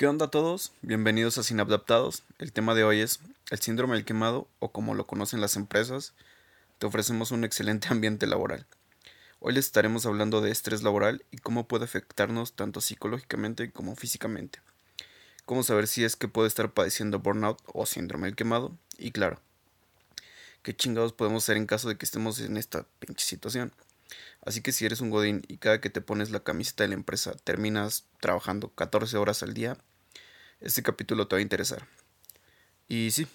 ¿Qué onda a todos? Bienvenidos a Sin Adaptados. El tema de hoy es el síndrome del quemado o como lo conocen las empresas. Te ofrecemos un excelente ambiente laboral. Hoy les estaremos hablando de estrés laboral y cómo puede afectarnos tanto psicológicamente como físicamente. Cómo saber si es que puede estar padeciendo burnout o síndrome del quemado. Y claro, qué chingados podemos hacer en caso de que estemos en esta pinche situación. Así que si eres un godín y cada que te pones la camiseta de la empresa terminas trabajando 14 horas al día, este capítulo te va a interesar. Y sí,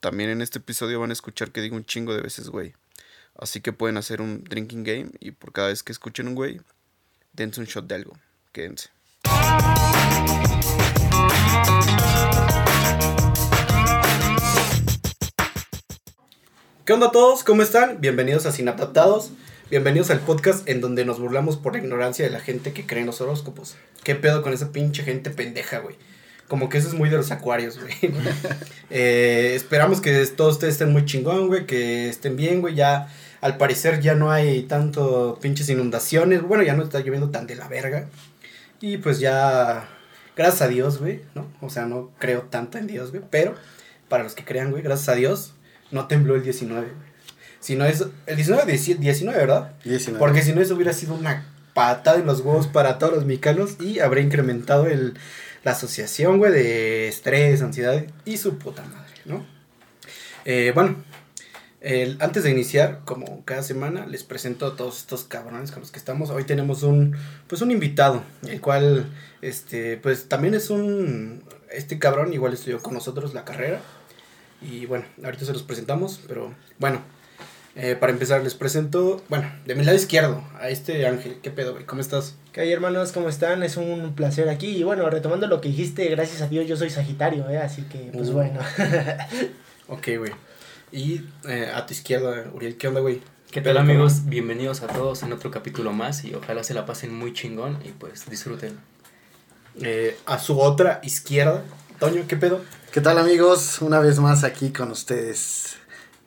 también en este episodio van a escuchar que digo un chingo de veces güey. Así que pueden hacer un drinking game y por cada vez que escuchen un güey, dense un shot de algo. Quédense. ¿Qué onda a todos? ¿Cómo están? Bienvenidos a Sin Adaptados. Bienvenidos al podcast en donde nos burlamos por la ignorancia de la gente que cree en los horóscopos. ¿Qué pedo con esa pinche gente pendeja, güey? Como que eso es muy de los acuarios, güey. Eh, esperamos que todos ustedes estén muy chingón, güey, que estén bien, güey. Ya, al parecer, ya no hay tanto pinches inundaciones. Bueno, ya no está lloviendo tan de la verga. Y pues ya, gracias a Dios, güey, ¿no? O sea, no creo tanto en Dios, güey. Pero, para los que crean, güey, gracias a Dios, no tembló el 19, güey. Si no es, el 19, 19, ¿verdad? 19. Porque si no, eso hubiera sido una patada en los huevos para todos los mexicanos y habría incrementado el, la asociación, güey, de estrés, ansiedad y su puta madre, ¿no? Eh, bueno, antes de iniciar, como cada semana, les presento a todos estos cabrones con los que estamos. Hoy tenemos un, pues un invitado, el cual, este, pues también es un, este cabrón igual estudió con nosotros la carrera. Y bueno, ahorita se los presentamos, pero bueno, eh, para empezar, les presento, bueno, de mi lado izquierdo, a este Ángel. ¿Qué pedo, güey? ¿Cómo estás? ¿Qué hay, hermanos? ¿Cómo están? Es un placer aquí. Y bueno, retomando lo que dijiste, gracias a Dios yo soy Sagitario, ¿eh? Así que, pues Uh. bueno. Ok, güey. Y eh, a tu izquierda, Uriel, ¿qué onda, güey? ¿Qué tal amigos? Bienvenidos a todos en otro capítulo más y ojalá se la pasen muy chingón y pues disfruten. Eh, a su otra izquierda, Toño, ¿qué pedo? ¿Qué tal amigos? Una vez más aquí con ustedes.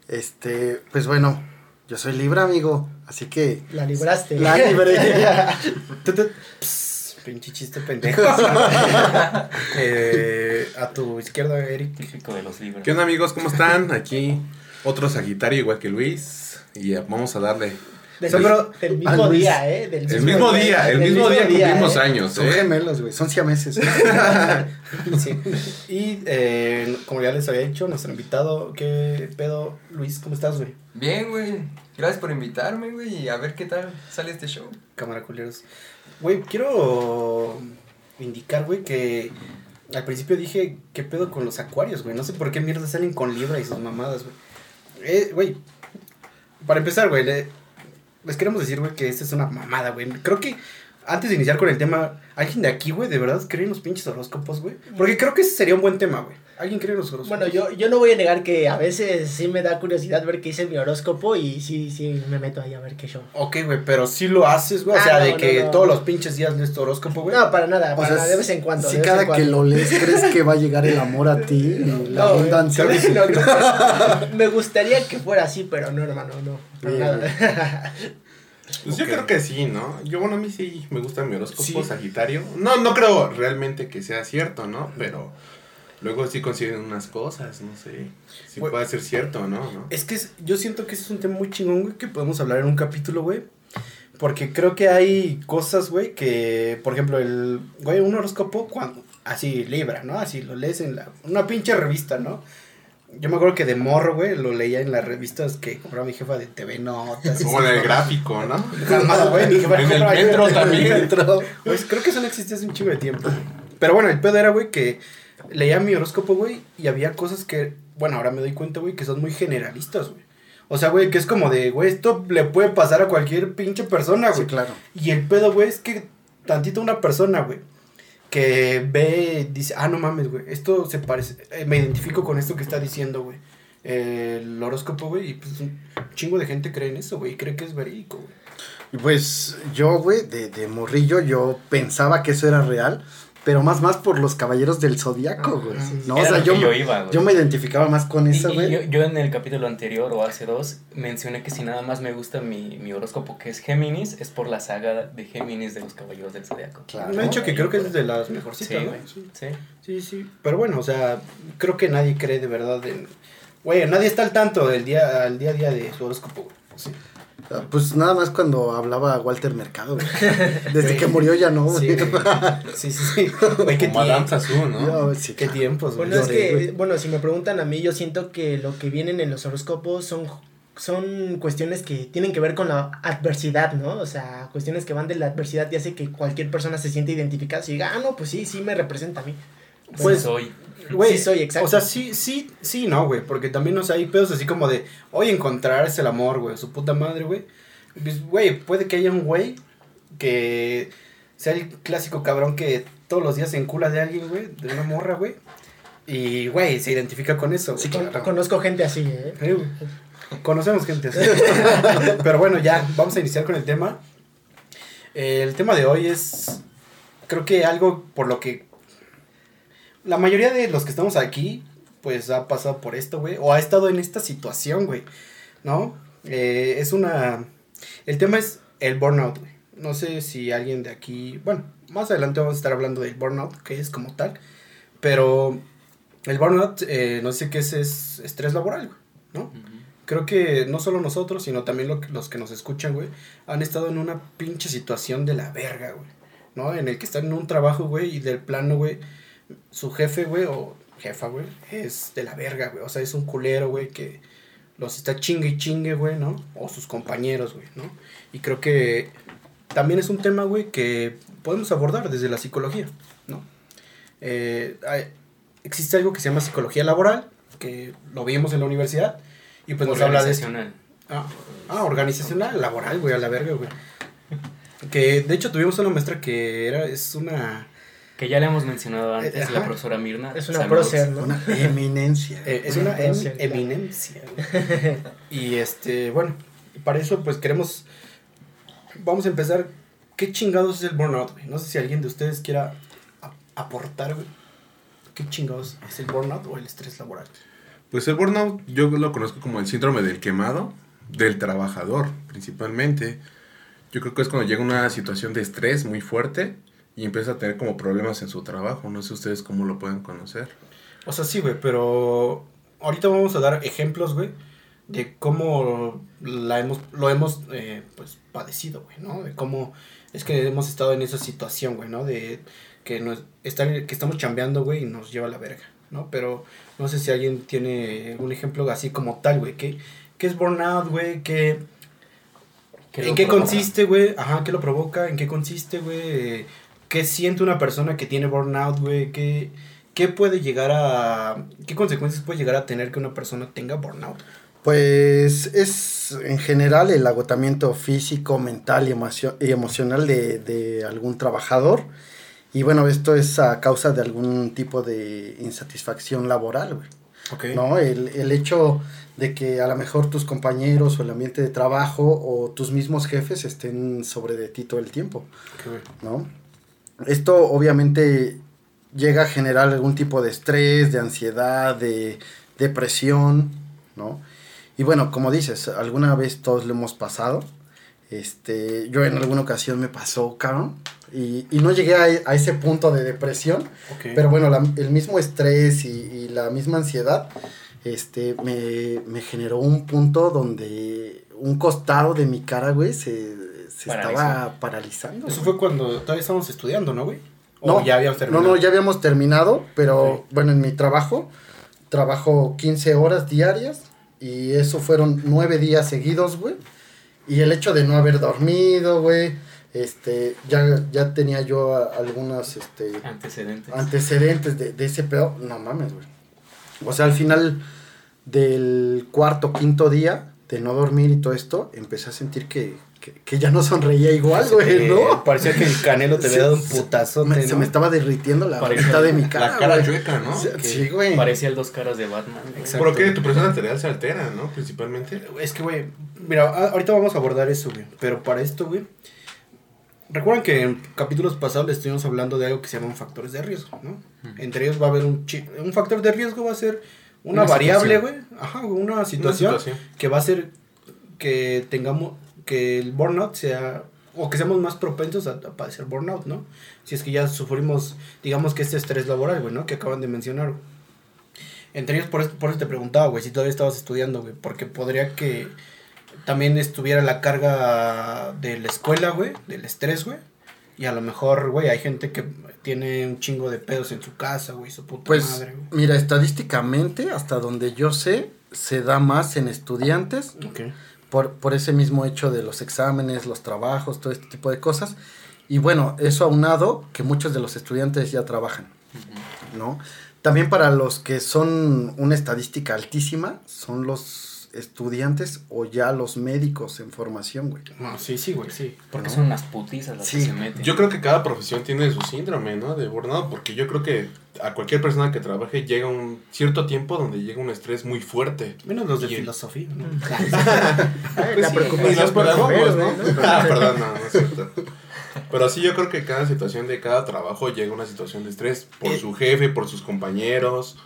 Este, pues bueno, yo soy Libra, amigo, así que La libraste. la libré. Pss, Pinche chiste pendejo. eh, a tu izquierda, Eric. Típico de los libros. ¿Qué onda amigos? ¿Cómo están? Aquí otro Sagitario igual que Luis. Y vamos a darle. Del, Sí, pero- del mismo Luis. día, ¿eh? Del El mismo día, el del mismo día cumplimos ¿eh? años, Son ¿eh? gemelos, güey, son siameses. Sí. Y eh, como ya les había dicho, nuestro invitado, ¿qué pedo? Luis, ¿cómo estás, güey? Bien, güey. Gracias por invitarme, güey. Y a ver qué tal sale este show. Cámara culeros. Güey, quiero indicar, güey, que al principio dije, ¿qué pedo con los acuarios, güey? No sé por qué mierda salen con Libra y sus mamadas, güey. Eh, güey, para empezar, güey, le- les queremos decir, güey, que esta es una mamada, güey. Creo que antes de iniciar con el tema, ¿alguien de aquí, güey, de verdad cree en los pinches horóscopos, güey? Porque creo que ese sería un buen tema, güey. ¿Alguien cree en los horóscopos? Bueno, yo, yo no voy a negar que a veces sí me da curiosidad ver qué dice mi horóscopo y sí, sí me meto ahí a ver qué show. Ok, güey, pero sí lo haces, güey. O Ah, sea, no, de no, que no. todos los pinches días lees tu horóscopo, güey. No, para nada, O para sea, nada, de vez en cuando. si de vez cada que cuando. lo lees crees que va a llegar el amor a ti, y la No, güey, abundancia. no, me gustaría que fuera así, pero no, hermano, no. Para nada. Pues yo creo que sí, ¿no? Yo, bueno, a mí sí me gusta mi horóscopo Sí. Sagitario. No, no creo realmente que sea cierto, ¿no? Pero luego sí consiguen unas cosas, no sé. Si puede ser cierto, ¿no? ¿no? Es que es- yo siento que ese es un tema muy chingón, güey, que podemos hablar en un capítulo, güey. Porque creo que hay cosas, güey, que, por ejemplo, el, güey, un horóscopo, cuando, así, Libra, ¿no? Así lo lees en la, una pinche revista, ¿no? Yo me acuerdo que de morro, güey, lo leía en las revistas que compraba mi jefa de TV Notas. Como en el gráfico, ¿no? Jamás, güey, mi jefa En el metro también. Pues creo que eso no existía hace un chingo de tiempo. Pero bueno, el pedo era, güey, que leía mi horóscopo, güey, y había cosas que, bueno, ahora me doy cuenta, güey, que son muy generalistas, güey. O sea, güey, que es como de, güey, esto le puede pasar a cualquier pinche persona, güey. Sí, claro. Y el pedo, güey, es que tantito una persona, güey, que ve, dice, ah, no mames, güey, esto se parece, eh, me identifico con esto que está diciendo, güey. El horóscopo, güey, y pues un chingo de gente cree en eso, güey, y cree que es verídico, güey. Pues yo, güey, de, de morrillo, yo pensaba que eso era real. Pero más más por los caballeros del zodiaco, güey. No, o sea, lo yo, yo iba, güey. yo me identificaba más con eso, güey. yo, yo en el capítulo anterior o hace dos mencioné que si nada más me gusta mi, mi horóscopo que es Géminis, es por la saga de Géminis de los Caballeros del Zodiaco. Claro. Me han dicho que creo que es de las mejorcitas, Sí, ¿no? güey. Sí. Sí. Sí, sí. Pero bueno, o sea, creo que nadie cree de verdad en. Güey, nadie está al tanto del día, al día a día de su horóscopo, güey. Sí. Ah, Pues nada más cuando hablaba Walter Mercado, güey. Desde que murió ya no, Sí, güey. sí, sí, sí. Güey, qué, Como Sassou, ¿no? Sí, qué tiempos, güey. Bueno, es que, bueno, si me preguntan a mí, yo siento que lo que vienen en los horóscopos son, son cuestiones que tienen que ver con la adversidad, ¿no? O sea, cuestiones que van de la adversidad y hace que cualquier persona se siente identificada y diga, ah, no, pues sí, sí me representa a mí. Pues, soy. Güey, Sí soy, exacto. O sea, sí, sí, sí, no, güey. Porque también, o sea, hay pedos así como de, hoy encontrar es el amor, güey. Su puta madre, güey. Pues, Güey, puede que haya un güey que sea el clásico cabrón que todos los días se encula de alguien, güey. De una morra, güey. Y, güey, se identifica con eso. Sí. Con-. Conozco gente así, ¿eh? Sí, güey. Conocemos gente así. Pero bueno, ya, vamos a iniciar con el tema. Eh, el tema de hoy es, creo que algo por lo que la mayoría de los que estamos aquí, pues ha pasado por esto, güey, o ha estado en esta situación, güey, ¿no? Eh, es una, el tema es el burnout, güey. No sé si alguien de aquí, bueno, más adelante vamos a estar hablando del burnout, que es como tal, pero el burnout, eh, no sé qué es, es estrés laboral, güey, ¿no? Creo que no solo nosotros, sino también lo los que nos escuchan, güey, han estado en una pinche situación de la verga, güey. ¿No? En el que están en un trabajo, güey, y del plano, güey, su jefe, güey, o jefa, güey, es de la verga, güey. O sea, es un culero, güey, que los está chingue y chingue, güey, ¿no? O sus compañeros, güey, ¿no? Y creo que también es un tema, güey, que podemos abordar desde la psicología, ¿no? Eh, hay- existe algo que se llama psicología laboral, que lo vimos en la universidad, y pues nos habla de. Organizacional. Ah, ah, organizacional, laboral, güey, a la verga, güey. Que de hecho tuvimos una maestra que era, es una, Que ya le hemos mencionado antes, Eh, ajá. la profesora Mirna. Es una prócer, ¿no? Una eminencia. eh, es Una una em- prócer, eminencia. Y este, bueno, para eso pues queremos, vamos a empezar, ¿qué chingados es el burnout, güey? No sé si alguien de ustedes quiera aportar, güey. ¿Qué chingados es el burnout o el estrés laboral? Pues el burnout yo lo conozco como el síndrome del quemado, del trabajador principalmente. Yo creo que es cuando llega una situación de estrés muy fuerte y empieza a tener como problemas en su trabajo. No sé ustedes cómo lo pueden conocer. O sea, sí, güey, pero ahorita vamos a dar ejemplos, güey, de cómo la hemos, lo hemos, eh, pues, padecido, güey, ¿no? De cómo es que hemos estado en esa situación, güey, ¿no? De que, nos, estar, que estamos chambeando, güey, y nos lleva a la verga, ¿no? Pero no sé si alguien tiene un ejemplo así como tal, güey, ¿qué, qué es burnout, güey? ¿Qué, ¿Qué ¿En qué provoca? consiste, güey? Ajá, ¿qué lo provoca? ¿En qué consiste, güey? ¿Qué siente una persona que tiene burnout, güey? ¿Qué, ¿Qué puede llegar a... ¿Qué consecuencias puede llegar a tener que una persona tenga burnout? Pues es en general el agotamiento físico, mental y, emocio- y emocional de, de algún trabajador. Y bueno, esto es a causa de algún tipo de insatisfacción laboral, güey. Ok. ¿no? El, el hecho de que a lo mejor tus compañeros o el ambiente de trabajo o tus mismos jefes estén sobre de ti todo el tiempo, Ok, güey. ¿no? Esto obviamente llega a generar algún tipo de estrés, de ansiedad, de depresión, ¿no? Y bueno, como dices, alguna vez todos lo hemos pasado. Este, yo en alguna ocasión me pasó, cabrón. Y, y no llegué a, a ese punto de depresión, Ok. pero bueno, la- el mismo estrés y, y la misma ansiedad este, me, me generó un punto donde un costado de mi cara, güey, se, se Paralizó. estaba paralizando. Eso güey. fue cuando todavía estábamos estudiando, ¿no, güey? ¿O No, ya habíamos No, terminado? no, ya habíamos terminado, pero bueno, en mi trabajo, trabajo 15 horas diarias y eso fueron nueve días seguidos, güey. Y el hecho de no haber dormido, güey, este, ya, ya tenía yo a- algunas, este, Antecedentes. antecedentes de, de ese pedo, no mames, güey. O sea, al final del cuarto, quinto día de no dormir y todo esto, empecé a sentir que, que, que ya no sonreía igual, güey, Eh, ¿no? Parecía que el canelo te había dado un putazo. Me- se me estaba derritiendo la mitad de mi cara. la cara güey. chueca, ¿no? Sí, Que Sí, güey. Parecía el dos caras de Batman. Exacto. ¿Por qué tu presión arterial se altera, no? Principalmente. Es que, güey, mira, ahorita vamos a abordar eso, güey. Pero para esto, güey, Recuerden que en capítulos pasados les estuvimos hablando de algo que se llaman factores de riesgo, ¿no? Entre ellos va a haber un chi- un factor de riesgo va a ser una, Una variable, güey, situación. ajá, una Una situación, situación. que va a hacer que tengamos que el burnout sea o que seamos más propensos a, a padecer burnout, ¿no? Si es que ya sufrimos, digamos que este estrés laboral, güey, ¿no? Que acaban de mencionar, güey. Entre ellos, por eso, por eso te preguntaba, güey, si todavía estabas estudiando, güey, porque podría que también estuviera la carga de la escuela, güey, del estrés, güey. Y a lo mejor, güey, hay gente que tiene un chingo de pedos en su casa, güey, su puta Pues, madre, güey. mira, estadísticamente, hasta donde yo sé, se da más en estudiantes Ok. Por, por ese mismo hecho de los exámenes, los trabajos, todo este tipo de cosas. Y bueno, eso aunado que muchos de los estudiantes ya trabajan, ¿no? También para los que son una estadística altísima, son los estudiantes o ya los médicos en formación, güey. No, sí, sí, güey, sí. Porque ¿no? son unas putizas las Sí. que se meten. Yo creo que cada profesión tiene su síndrome, ¿no? De burnout, porque yo creo que a cualquier persona que trabaje llega un cierto tiempo donde llega un estrés muy fuerte. Menos los de Y- filosofía, ¿no? Pues la sí, Y preocupación los por pedagogos, ¿no? Ah, perdón, no, no es cierto. Pero sí, yo creo que cada situación de cada trabajo llega una situación de estrés por Eh. su jefe, por sus compañeros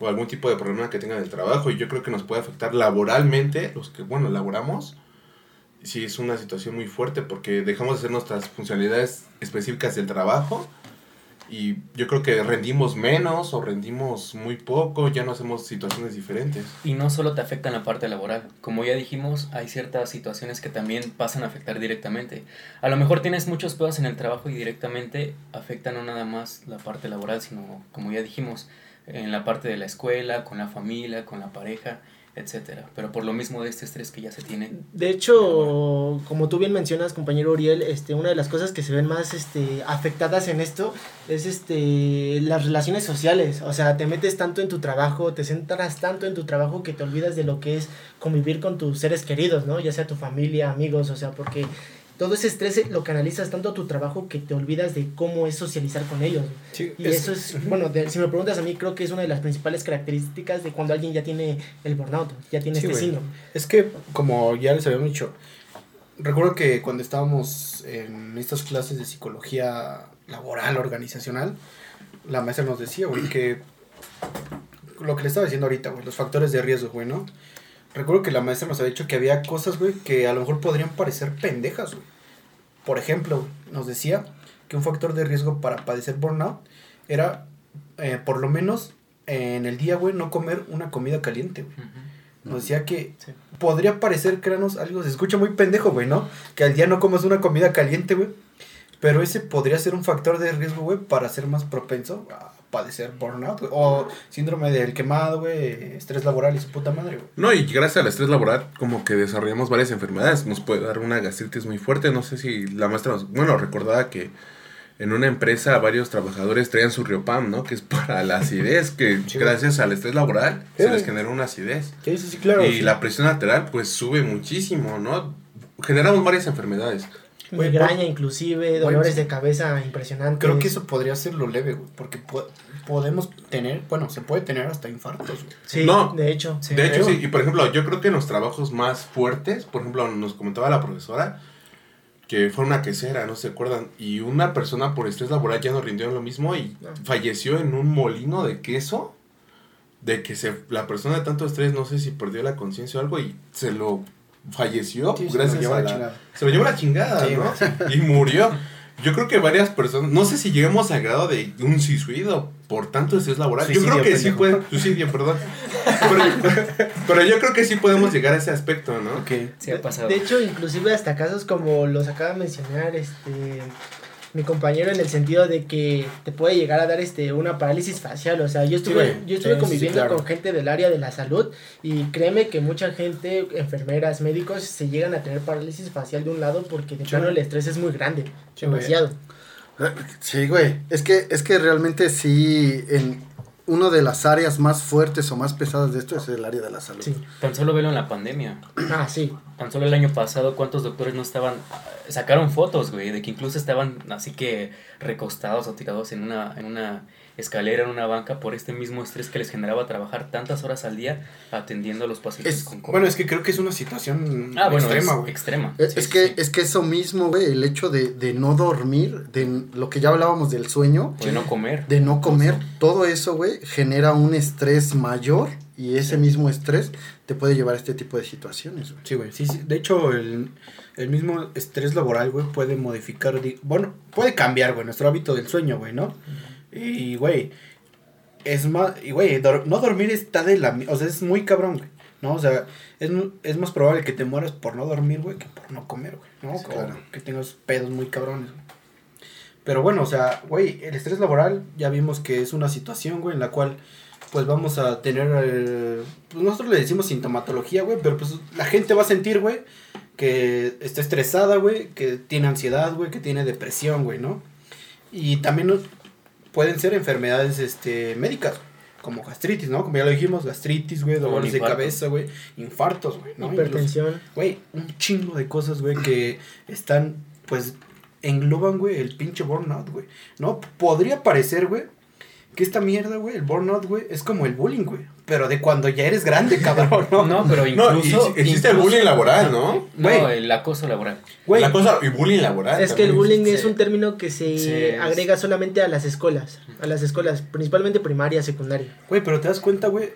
o algún tipo de problema que tengan en el trabajo. Y yo creo que nos puede afectar laboralmente, los que, bueno, laboramos. Sí, es una situación muy fuerte porque dejamos de hacer nuestras funcionalidades específicas del trabajo. Y yo creo que rendimos menos o rendimos muy poco, ya no hacemos situaciones diferentes. Y no solo te afecta en la parte laboral. Como ya dijimos, hay ciertas situaciones que también pasan a afectar directamente. A lo mejor tienes muchos pedos en el trabajo y directamente afectan no nada más la parte laboral, sino, como ya dijimos, en la parte de la escuela, con la familia, con la pareja, etcétera. Pero por lo mismo de este estrés que ya se tiene. De hecho, como tú bien mencionas, compañero Uriel, este, una de las cosas que se ven más este, afectadas en esto es este, las relaciones sociales. O sea, te metes tanto en tu trabajo, te centras tanto en tu trabajo que te olvidas de lo que es convivir con tus seres queridos, ¿no? Ya sea tu familia, amigos, o sea, porque todo ese estrés lo canalizas tanto a tu trabajo que te olvidas de cómo es socializar con ellos. Sí, Y eso es, bueno, de- si me preguntas a mí, creo que es una de las principales características de cuando alguien ya tiene el burnout, ya tiene Sí, este síndrome. Es que, como ya les habíamos dicho, recuerdo que cuando estábamos en estas clases de psicología laboral, organizacional, la maestra nos decía, güey, que lo que le estaba diciendo ahorita, güey, los factores de riesgo, güey, ¿no? Recuerdo que la maestra nos había dicho que había cosas, güey, que a lo mejor podrían parecer pendejas, güey. Por ejemplo, nos decía que un factor de riesgo para padecer burnout era, eh, por lo menos, en el día, güey, no comer una comida caliente, güey. Nos decía que Sí. podría parecer créanos algo, se escucha muy pendejo, güey, ¿no? Que al día no comas una comida caliente, güey. Pero ese podría ser un factor de riesgo, güey, para ser más propenso a padecer burnout, güey. O síndrome del quemado, güey, estrés laboral y su puta madre, güey. No, y gracias al estrés laboral, como que desarrollamos varias enfermedades. Nos puede dar una gastritis muy fuerte. No sé si la maestra nos. Bueno, recordaba que en una empresa varios trabajadores traían su Riopam, ¿no? Que es para la acidez, que Sí. gracias al estrés laboral Sí. se les genera una acidez. Sí, sí, sí, claro. y la presión arterial, pues sube muchísimo, ¿no? Generamos varias enfermedades. Güey, Migraña inclusive, dolores de cabeza impresionantes. Creo que eso podría ser lo leve, güey, porque po- podemos tener, bueno, se puede tener hasta infartos, güey. Sí, No. de hecho. Sí. de hecho, creo. sí. Y por ejemplo, yo creo que en los trabajos más fuertes, por ejemplo, nos comentaba la profesora que fue una quesera, no se acuerdan, y una persona por estrés laboral ya no rindió en lo mismo y No. falleció en un molino de queso. De que se, la persona de tanto estrés, no sé si perdió la conciencia o algo y se lo falleció Sí, se lo gracias llevó a la la, chingada. se lo llevó la chingada, Sí, ¿no? Y murió. Yo creo que varias personas, no sé si lleguemos al grado de un suicidio por tanto estrés laboral. yo Suicidio, creo que sí pendejo. puede, suicidio, perdón. Pero, pero yo creo que sí podemos llegar a ese aspecto, ¿no? Ok. Ha pasado. De hecho, inclusive hasta casos como los acaba de mencionar este mi compañero en el sentido de que te puede llegar a dar este una parálisis facial, o sea, yo estuve yo estuve Sí, sí, conviviendo claro. con gente del área de la salud y créeme que mucha gente, enfermeras, médicos se llegan a tener parálisis facial de un lado porque de plano el estrés es muy grande, güey. demasiado. Sí, güey. Es que, es que realmente sí, en una de las áreas más fuertes o más pesadas de esto es el área de la salud. Sí. Tan solo velo en la pandemia. Ah, sí. tan solo el año pasado, ¿cuántos doctores no estaban, sacaron fotos, güey, de que incluso estaban así que recostados o tirados en una, en una escalera, en una banca, por este mismo estrés que les generaba trabajar tantas horas al día atendiendo a los pacientes Es- con COVID. Bueno, es que creo que es una situación ah, bueno, extrema, es güey. extrema. Es, Sí, es sí, que, sí. es que eso mismo, güey, el hecho de, de no dormir, de lo que ya hablábamos del sueño, O de no comer. de no comer, todo eso, güey, genera un estrés mayor y ese mismo estrés te puede llevar a este tipo de situaciones, güey. Sí, güey. Sí, sí. De hecho, el, el mismo estrés laboral, güey, puede modificar, di- bueno, puede cambiar, güey, nuestro hábito del sueño, güey, ¿no? Y, güey, es más, y, güey, dor- no dormir está de la, o sea, es muy cabrón, güey, ¿no? O sea, es, es más probable que te mueras por no dormir, güey, que por no comer, güey, ¿no? Claro. O que tengas pedos muy cabrones, güey. Pero bueno, o sea, güey, el estrés laboral ya vimos que es una situación, güey, en la cual pues vamos a tener, eh, pues nosotros le decimos sintomatología, güey, pero pues la gente va a sentir, güey, que está estresada, güey, que tiene ansiedad, güey, que tiene depresión, güey, ¿no? Y también. Pueden ser enfermedades, este, médicas, como gastritis, ¿no? Como ya lo dijimos, gastritis, güey, dolores de infarto. cabeza, güey, infartos, güey, ¿no? Hipertensión. Güey, un chingo de cosas, güey, que están, pues, engloban, güey, el pinche burnout, güey. ¿No? Podría parecer, güey, que esta mierda, güey, el burnout, güey, es como el bullying, güey. Pero de cuando ya eres grande, cabrón, ¿no? No, pero No, y incluso... existe el bullying laboral, ¿no? No, el acoso laboral. Güey, La cosa, y bullying laboral. Es que el bullying existe. es un término que se Sí, es- agrega solamente a las escuelas, a las escuelas, principalmente primaria, secundaria. güey, pero te das cuenta, güey,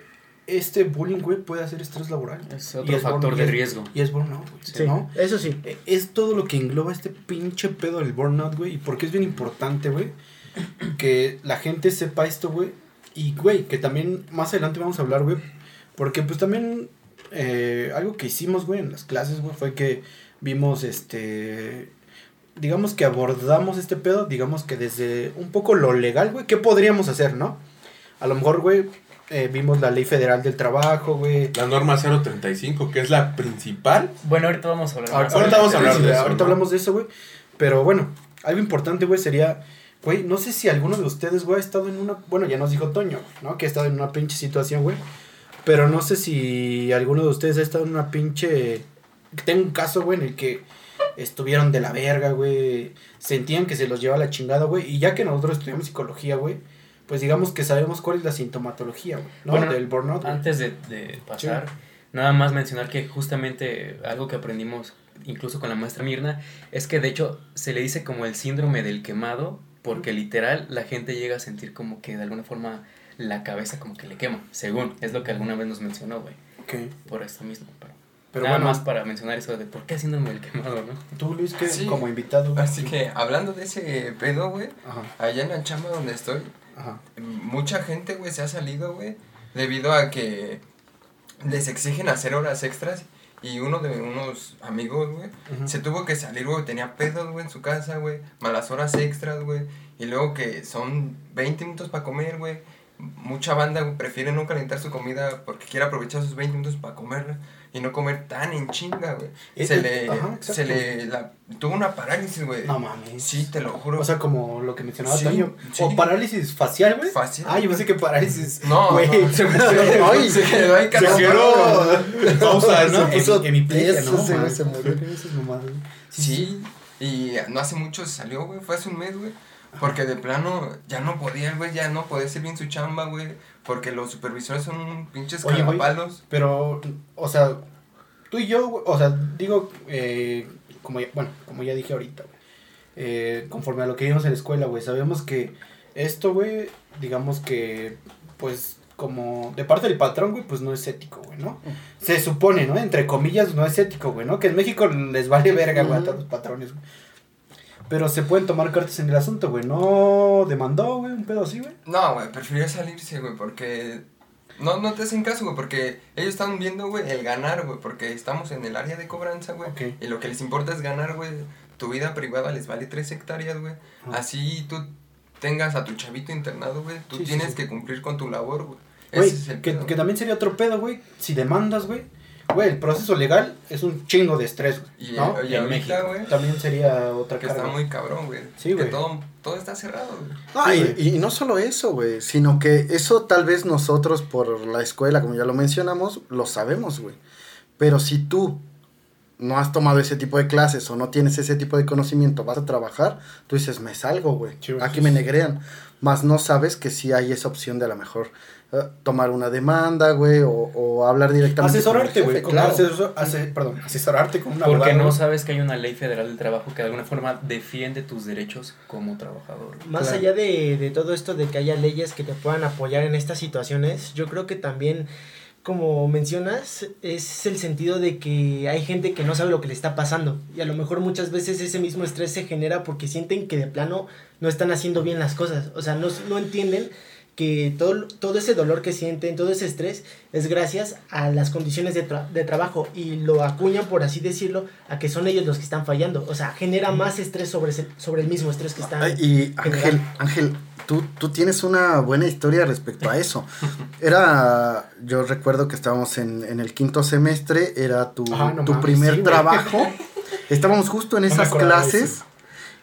este bullying, güey, puede hacer estrés laboral. Es Y otro es factor burn- de y es- riesgo. Y es burnout, güey, Sí, ¿no? eso sí. Eh, Es todo lo que engloba este pinche pedo del burnout, güey. Y porque es bien importante, güey. Que la gente sepa esto, güey. Y, güey, que también más adelante vamos a hablar, güey. Porque, pues también, eh, algo que hicimos, güey, en las clases, güey, fue que vimos, este. Digamos que abordamos este pedo, digamos que desde un poco lo legal, güey. ¿Qué podríamos hacer, no? A lo mejor, güey, eh, vimos la ley federal del trabajo, güey. La norma 035, que es la principal. Bueno, ahorita vamos a hablar Ahorita, ahorita vamos a hablar de eso, ahorita ¿no? hablamos de eso, güey. Pero bueno, algo importante, güey, sería, güey, no sé si alguno de ustedes, güey, ha estado en una, bueno, ya nos dijo Toño, ¿no? Que ha estado en una pinche situación, güey. Pero no sé si alguno de ustedes ha estado en una pinche, tengo un caso, güey, en el que estuvieron de la verga, güey. Sentían que se los lleva la chingada, güey. Y ya que nosotros estudiamos psicología, güey, pues digamos que sabemos cuál es la sintomatología, güey, ¿no? Bueno, Del burnout. güey. Antes de, de pasar, nada más mencionar que justamente algo que aprendimos incluso con la maestra Mirna es que de hecho se le dice como el síndrome del quemado porque literal la gente llega a sentir como que de alguna forma la cabeza como que le quema, según es lo que alguna vez nos mencionó, güey, Ok. por esto mismo. Pero, Pero nada bueno, más para mencionar eso de por qué síndrome del quemado, ¿no? tú, Luis, que Sí. como invitado. güey. Así que hablando de ese pedo, güey, Ajá, allá en la chamba donde estoy, ajá. mucha gente, güey, se ha salido, güey, debido a que les exigen hacer horas extras. Y uno de unos amigos, güey, se tuvo que salir, güey, tenía pedos, güey, en su casa, güey, malas horas extras, güey. Y luego que son 20 minutos para comer, güey. Mucha banda, prefiere no calentar su comida porque quiere aprovechar sus 20 minutos para comerla y no comer tan en chinga, güey. Se le, ajá, se le, la, tuvo una parálisis, güey. No mames. Sí, te lo juro. O sea, como lo que mencionaba Sí, Toño. sí. O parálisis facial, güey. Facial. Ah, yo pensé que parálisis. no, güey. no, se, quedó, Ay, se quedó ahí Se quiero pausa, ¿no? En, puso en mi playa, ¿no? mames. se murió. Esas mamadas, güey. Sí, y no hace mucho se salió, güey, fue hace un mes, güey. Porque de plano ya no podía, güey, ya no podía hacer bien su chamba, güey. Porque los supervisores son pinches Oye. Pero, o sea, tú y yo, güey, o sea, digo, eh, como ya, bueno, como ya dije ahorita, güey. Eh, conforme a lo que vimos en la escuela, güey, sabemos que esto, güey, digamos que, pues, como de parte del patrón, güey, pues no es ético, güey, ¿no? Se supone, ¿no? Entre comillas, no es ético, güey, ¿no? Que en México les vale verga, güey, a todos los patrones, güey. Pero se pueden tomar cartas en el asunto, güey. No demandó, güey, un pedo así, güey. No, güey, prefirió salirse, güey, porque... No, no te hacen caso, güey, porque ellos están viendo, güey, el ganar, güey, porque estamos en el área de cobranza, güey. Y lo que les importa es ganar, güey. Tu vida privada les vale tres hectáreas, güey. Así tú tengas a tu chavito internado, güey. Tú Sí, tienes sí. que cumplir con tu labor, güey. Güey, Ese es el que, pedo. que también sería otro pedo, güey. Si demandas, güey. Güey, el proceso legal es un chingo de estrés, güey. Y, ¿no? y En ahorita, güey, También sería otra que carga. está muy cabrón, güey. Sí, que güey. todo, todo está cerrado, güey. No, Sí, y, y no solo eso, güey, sino que eso tal vez nosotros por la escuela, como ya lo mencionamos, lo sabemos, güey. Pero si tú no has tomado ese tipo de clases o no tienes ese tipo de conocimiento, vas a trabajar, tú dices, me salgo, güey. Aquí me negrean. Más no sabes que sí hay esa opción de a lo mejor eh, tomar una demanda, güey, o, o hablar directamente Asesorarte, con güey. el jefe, con- claro. asesor- ase- perdón, asesorarte con una Porque no sabes que hay una ley federal del trabajo que de alguna forma defiende tus derechos como trabajador. Más Claro. allá de, de todo esto de que haya leyes que te puedan apoyar en estas situaciones, yo creo que también, como mencionas, es el sentido de que hay gente que no sabe lo que le está pasando. Y a lo mejor muchas veces ese mismo estrés se genera porque sienten que de plano no están haciendo bien las cosas. O sea, no, no entienden que todo, todo ese dolor que sienten, todo ese estrés, es gracias a las condiciones de, tra- de trabajo y lo acuñan, por así decirlo, a que son ellos los que están fallando. O sea, genera más estrés sobre, ese- sobre el mismo estrés que están. Y Ángel. Ángel, tú, tú tienes una buena historia respecto a eso. Era, yo recuerdo que estábamos en, en el quinto semestre, era tu, Ah, no tu mames, primer sí, trabajo. Estábamos justo en esas clases.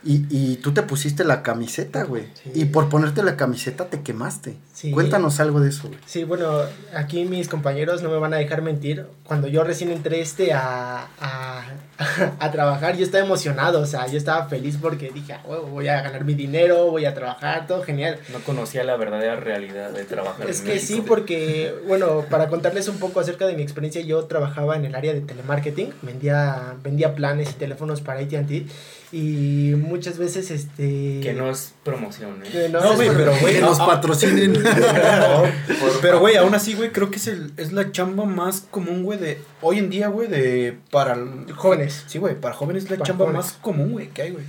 Y, y tú te pusiste la camiseta, güey. Sí. Y por ponerte la camiseta te quemaste. Sí. Cuéntanos algo de eso, güey. Sí, bueno, aquí mis compañeros no me van a dejar mentir. Cuando yo recién entré este a, a, a trabajar, yo estaba emocionado, o sea, yo estaba feliz porque dije, "Ah, huevo, voy a ganar mi dinero, voy a trabajar, todo genial. No conocía la verdadera realidad de trabajar Es en que México. sí, porque, bueno, para contarles un poco acerca de mi experiencia, yo trabajaba en el área de telemarketing, vendía, vendía planes y teléfonos para AT&T y muchas veces, este... Que no es promoción, ¿eh? que no No, güey, por- pero, güey, Que nos patrocinen. Pero, güey, aún así, güey, creo que es, el, es la chamba más común, güey, de hoy en día, güey, de para Jóvenes. Sí, güey, para jóvenes es la Para chamba jóvenes. más común, güey, que hay, güey.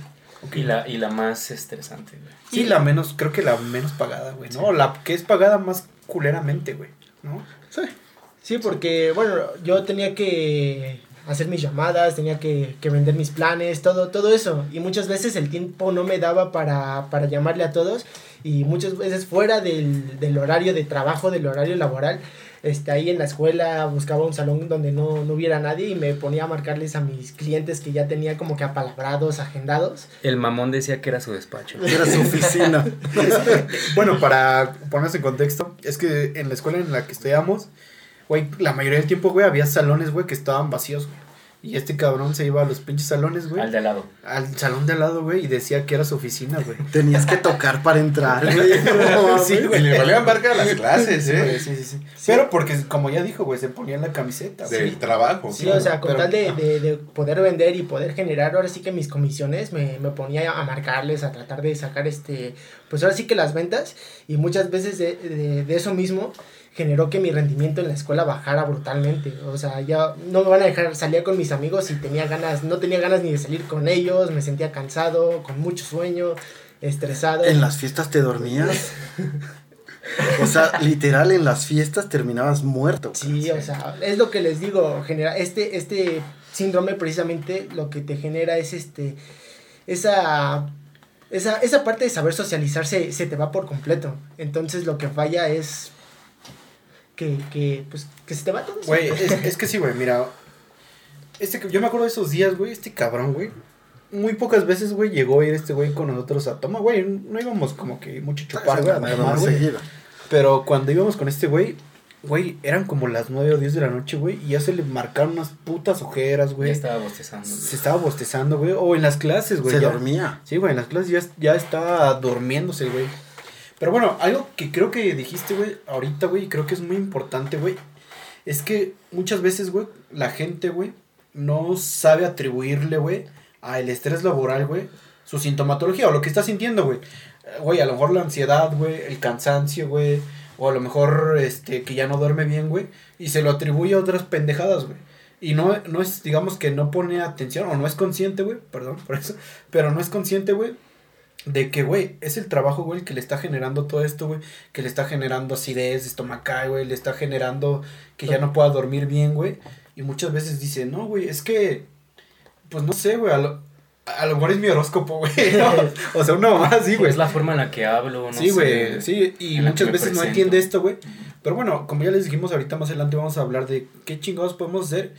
Y, la, y la más estresante, güey. Y la menos, creo que la menos pagada, güey, ¿no? La que es pagada más culeramente, güey, ¿no? Sí. Sí, porque, bueno, yo tenía que hacer mis llamadas, tenía que, que vender mis planes, todo, todo eso. Y muchas veces el tiempo no me daba para, para llamarle a todos. Y muchas veces fuera del, del horario de trabajo, del horario laboral, este, ahí en la escuela buscaba un salón donde no, no hubiera nadie y me ponía a marcarles a mis clientes que ya tenía como que apalabrados, agendados. El mamón decía que era su despacho. Era su oficina. Bueno, para ponerse en contexto, es que en la escuela en la que estudiamos, güey, la mayoría del tiempo, güey, había salones, güey, que estaban vacíos, güey. Y este cabrón se iba a los pinches salones, güey. Al de al lado. Al salón de al lado, güey, y decía que era su oficina, güey. Tenías que tocar para entrar, güey. No, Sí, mames. Y güey. le valían verga las clases, Sí, güey, ¿eh? sí, sí, sí. Pero porque, como ya dijo, güey, se ponía en la camiseta. güey. Del trabajo. Sí, o sea, con pero- tal de, de, de poder vender y poder generar ahora sí que mis comisiones, me, me ponía a marcarles, a tratar de sacar este, pues ahora sí que las ventas y muchas veces de, de, de eso mismo generó que mi rendimiento en la escuela bajara brutalmente. O sea, ya no me van a dejar, salía con mis amigos y tenía ganas, no tenía ganas ni de salir con ellos, me sentía cansado, con mucho sueño, estresado. ¿En las fiestas te dormías? O sea, literal, en las fiestas terminabas muerto. Sí, o sea, es lo que les digo, genera este este síndrome precisamente lo que te genera es este esa esa esa parte de saber socializar se, se te va por completo. Entonces lo que falla es que, que pues que se te va todo. eso. Güey, es, es que sí, güey, mira. Este, yo me acuerdo de esos días, güey, este cabrón, güey. Muy pocas veces, güey, llegó a ir este güey con nosotros a tomar, güey. No íbamos como que mucho a chupar, güey, a Pero güey. cuando íbamos con este güey, güey, eran como las 9 o 10 de la noche, güey, y ya se le marcaron unas putas ojeras, Ya güey. estaba bostezando. Se estaba bostezando, güey. O en las clases, güey. Se ya- dormía. Sí, güey, en las clases ya, ya estaba durmiéndose, güey. Pero bueno, algo que creo que dijiste, güey, ahorita, güey, creo que es muy importante, güey, es que muchas veces, güey, la gente, güey, no sabe atribuirle, güey, al estrés laboral, güey, su sintomatología o lo que está sintiendo, güey. Eh, Güey, a lo mejor la ansiedad, güey, el cansancio, güey, o a lo mejor, este, que ya no duerme bien, güey, y se lo atribuye a otras pendejadas, güey. Y no, no es, digamos que no pone atención, o no es consciente, güey, perdón por eso, pero no es consciente, güey, de que, güey, es el trabajo, güey, el que le está generando todo esto, güey, que le está generando acidez estomacal, güey, le está generando que ya no pueda dormir bien, güey, y muchas veces dice, no, güey, es que, pues no sé, güey, a lo, a lo mejor es mi horóscopo, güey, ¿no? o sea, una mamá así, güey. Es la forma en la que hablo, no Sí, güey, sí, y muchas veces no entiende esto, güey. Pero bueno, como ya les dijimos ahorita más adelante vamos a hablar de qué chingados podemos hacer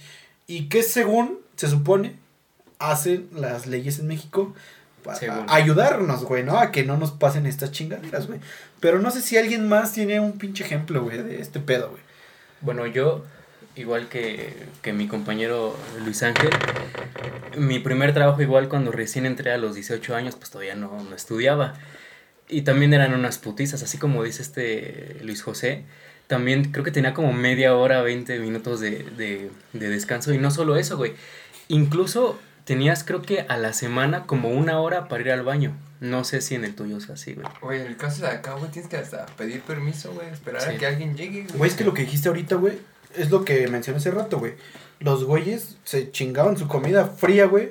y qué según se supone hacen las leyes en México para Según. ayudarnos, güey, ¿no? A que no nos pasen estas chingaderas, güey. Pero no sé si alguien más tiene un pinche ejemplo, güey, de este pedo, güey. Bueno, yo igual que, que mi compañero Luis Ángel. Mi primer trabajo igual cuando recién entré a los 18 años, pues todavía no, no estudiaba. Y también eran unas putizas, así como dice este Luis José. También creo que tenía como media hora, 20 minutos de, de, de descanso. Y no solo eso, güey. Incluso tenías creo que a la semana como una hora para ir al baño. No sé si en el tuyo es así, güey. Güey, en el caso de acá, güey, tienes que hasta pedir permiso, güey, esperar Sí. a que alguien llegue, Güey, es que lo que dijiste ahorita, güey, es lo que mencioné hace rato, güey. Los güeyes se chingaban su comida fría, güey,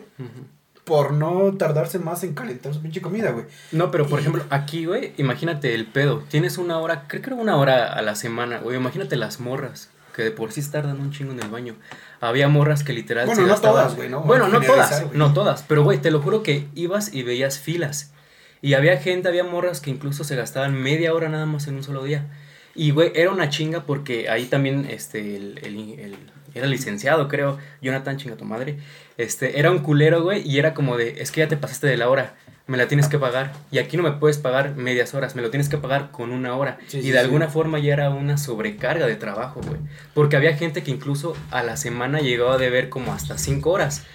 por no tardarse más en calentar su pinche comida, güey. No, pero por ejemplo, aquí, güey, imagínate el pedo. Tienes una hora, creo que era una hora a la semana, güey. Imagínate las morras, que de por sí tardan un chingo en el baño. Había morras que literal Bueno, se no gastaban- todas, güey, ¿no? Bueno, no todas, no todas. Pero, güey, te lo juro que ibas y veías filas. Y había gente, había morras que incluso se gastaban media hora nada más en un solo día. Y, güey, era una chinga porque ahí también, este, el, el- el- era licenciado, creo, Jonathan, chinga tu madre. Este, era un culero, güey, y era como de, es que ya te pasaste de la hora, me la tienes que pagar. Y aquí no me puedes pagar medias horas, me lo tienes que pagar con una hora. Sí, y de sí. alguna forma ya era una sobrecarga de trabajo, güey. Porque había gente que incluso a la semana llegaba a deber como hasta cinco horas.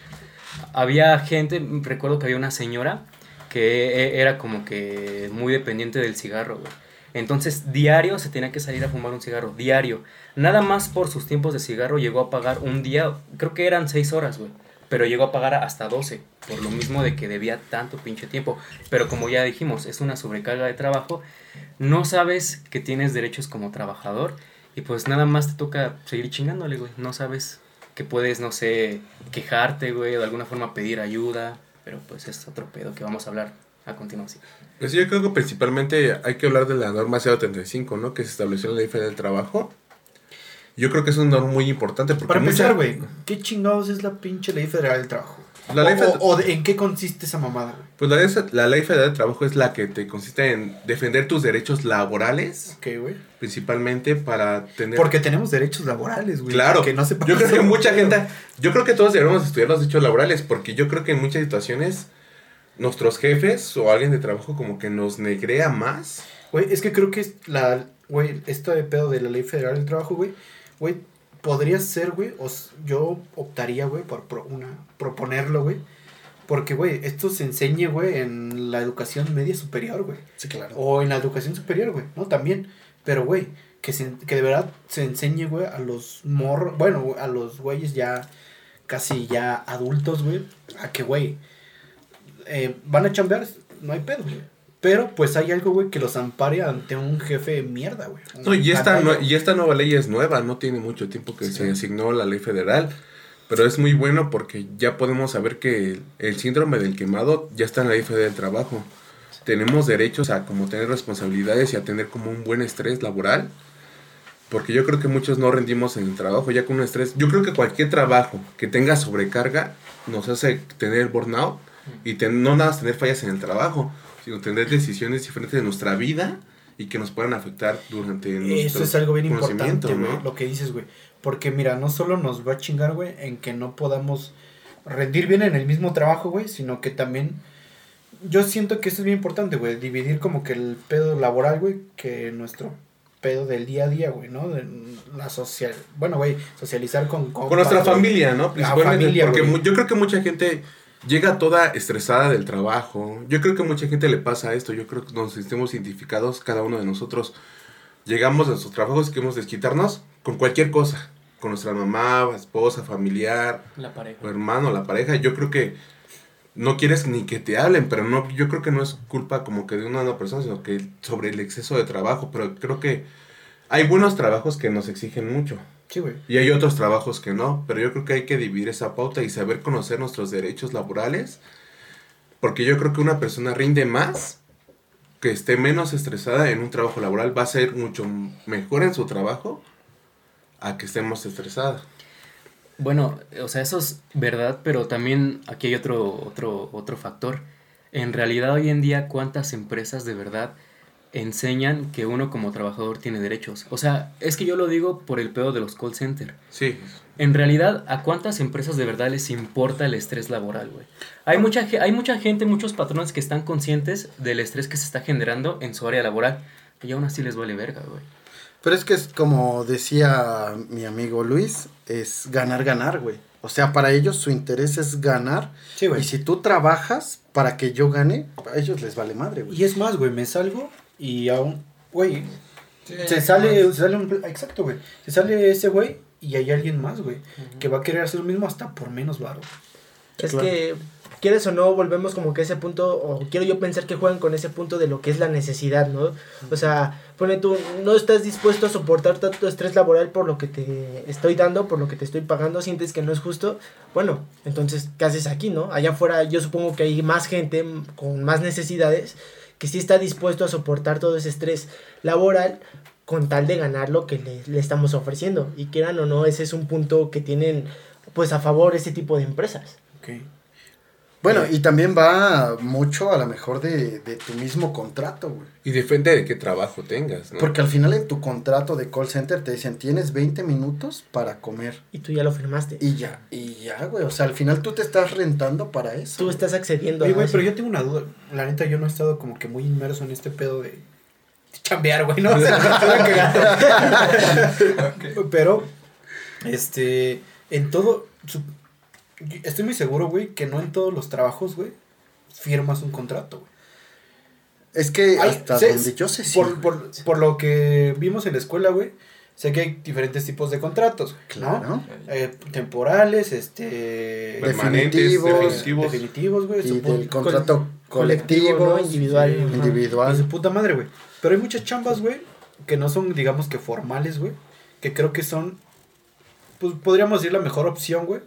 Había gente, recuerdo que había una señora que e- era como que muy dependiente del cigarro, güey. Entonces, diario se tenía que salir a fumar un cigarro, diario. Nada más por sus tiempos de cigarro llegó a pagar un día, creo que eran seis horas, güey. Pero llegó a pagar hasta 12, por lo mismo de que debía tanto pinche tiempo. Pero como ya dijimos, es una sobrecarga de trabajo. No sabes que tienes derechos como trabajador y pues nada más te toca seguir chingándole, güey. No sabes que puedes, no sé, quejarte, güey, de alguna forma pedir ayuda. Pero pues es otro pedo que vamos a hablar a continuación. Pues yo creo que principalmente hay que hablar de la norma 035, ¿no? Que se estableció en la Ley del Trabajo. Yo creo que es una norma muy importante porque Para empezar, güey, ¿qué chingados es la pinche ley federal del trabajo? La ley o, fed- o de- en qué consiste esa mamada, güey. Pues la ley, la ley Federal del Trabajo es la que te consiste en defender tus derechos laborales, Ok, güey. principalmente para tener... Porque tenemos derechos laborales, güey. Claro, Que no se yo creo que mucha gente, yo creo que todos deberíamos estudiar los derechos laborales, porque yo creo que en muchas situaciones nuestros jefes o alguien de trabajo como que nos negrea más. Güey, es que creo que la, güey, esto de pedo de la ley federal del trabajo, güey, güey, podría ser, güey, yo optaría, güey, por pro- una, proponerlo, güey, porque, güey, esto se enseñe, güey, en la educación media superior, güey, Sí, claro. o en la educación superior, güey, ¿no? También, pero, güey, que, se, que de verdad se enseñe, güey, a los morros, bueno, a los güeyes ya casi ya adultos, güey, a que, güey, eh, van a chambear, no hay pedo, güey. Pero pues hay algo, güey, que los ampare ante un jefe de mierda, güey. No, y esta, nue- y esta nueva ley es nueva, no tiene mucho tiempo que se asignó la ley federal, pero es muy bueno porque ya podemos saber que el, el síndrome del quemado ya está en la ley federal del trabajo. Tenemos derechos a como tener responsabilidades y a tener como un buen estrés laboral, porque yo creo que muchos no rendimos en el trabajo ya con un estrés. Yo creo que cualquier trabajo que tenga sobrecarga nos hace tener burnout y ten- no nada más tener fallas en el trabajo, sino tener decisiones diferentes de nuestra vida y que nos puedan afectar durante Eso nuestro es algo bien importante, güey, ¿no? lo que dices, güey. Porque mira, no solo nos va a chingar, güey, en que no podamos rendir bien en el mismo trabajo, güey, sino que también yo siento que eso es bien importante, güey, dividir como que el pedo laboral, güey, que nuestro pedo del día a día, güey, ¿no? De la social, bueno, güey, socializar con Con nuestra familia, ¿no? Principalmente familia, porque yo creo que mucha gente llega toda estresada del trabajo. Yo creo que mucha gente le pasa esto. Yo creo que nos sentimos identificados cada uno de nosotros. Llegamos a nuestros trabajos y queremos desquitarnos con cualquier cosa. Con nuestra mamá, esposa, familiar, La pareja. o hermano, la pareja. Yo creo que no quieres ni que te hablen, pero no, yo creo que no es culpa como que de una, una persona, sino que sobre el exceso de trabajo. Pero creo que hay buenos trabajos que nos exigen mucho. Sí, güey. Y hay otros trabajos que no, pero yo creo que hay que dividir esa pauta y saber conocer nuestros derechos laborales, porque yo creo que una persona rinde más que esté menos estresada en un trabajo laboral, va a ser mucho mejor en su trabajo a que esté más estresada. Bueno, o sea, eso es verdad, pero también aquí hay otro, otro, otro factor. En realidad hoy en día, ¿cuántas empresas de verdad enseñan que uno como trabajador tiene derechos? O sea, es que yo lo digo por el pedo de los call center. Sí, En realidad, ¿a cuántas empresas de verdad les importa el estrés laboral, güey? Hay mucha, hay mucha gente, muchos patrones que están conscientes del estrés que se está generando en su área laboral. Y aún así les vale verga, güey. Pero es que es como decía mi amigo Luis, es ganar, ganar, güey. O sea, para ellos su interés es ganar. Sí, güey. Y si tú trabajas para que yo gane, a ellos les vale madre, güey. Y es más, güey, me salgo y aún, güey, Sí, se sale, se sale un, exacto, güey, se sale ese güey y hay alguien más, güey, que va a querer hacer lo mismo hasta por menos varo. Es Claro. que, quieres o no, volvemos como que a ese punto, o quiero yo pensar que juegan con ese punto de lo que es la necesidad, ¿no? O sea, pone tú, no estás dispuesto a soportar tanto estrés laboral por lo que te estoy dando, por lo que te estoy pagando, sientes que no es justo, bueno, entonces, ¿qué haces aquí, no? Allá afuera yo supongo que hay más gente con más necesidades que sí está dispuesto a soportar todo ese estrés laboral con tal de ganar lo que le, le estamos ofreciendo. Y quieran o no, ese es un punto que tienen pues a favor ese tipo de empresas. Bueno, y también va mucho a lo mejor de, de tu mismo contrato, güey. Y depende de qué trabajo tengas, ¿no? Porque al final en tu contrato de call center te dicen, tienes 20 minutos para comer. Y tú ya lo firmaste. Y ya, y ya, güey. O sea, al final tú te estás rentando para eso. Tú estás accediendo Oye, a güey, eso. pero yo tengo una duda. La neta, yo no he estado como que muy inmerso en este pedo de, chambear, güey, ¿no? O sea. Pero, este, en todo, su- estoy muy seguro, güey, que no en todos los trabajos, güey, firmas un contrato, güey. Es que Hay- hasta sé- donde yo sé sí. Por, por, por lo que vimos en la escuela, güey, sé que hay diferentes tipos de contratos, güey, ¿no? Claro. Eh, temporales, este... Definitivos, definitivos. definitivos, güey. Y supongo- del contrato colectivo, colectivo, ¿no? Individual. sí. Y su individual. puta madre, güey. Pero hay muchas chambas, güey, que no son, digamos que formales, güey. Que creo que son, pues podríamos decir la mejor opción, güey.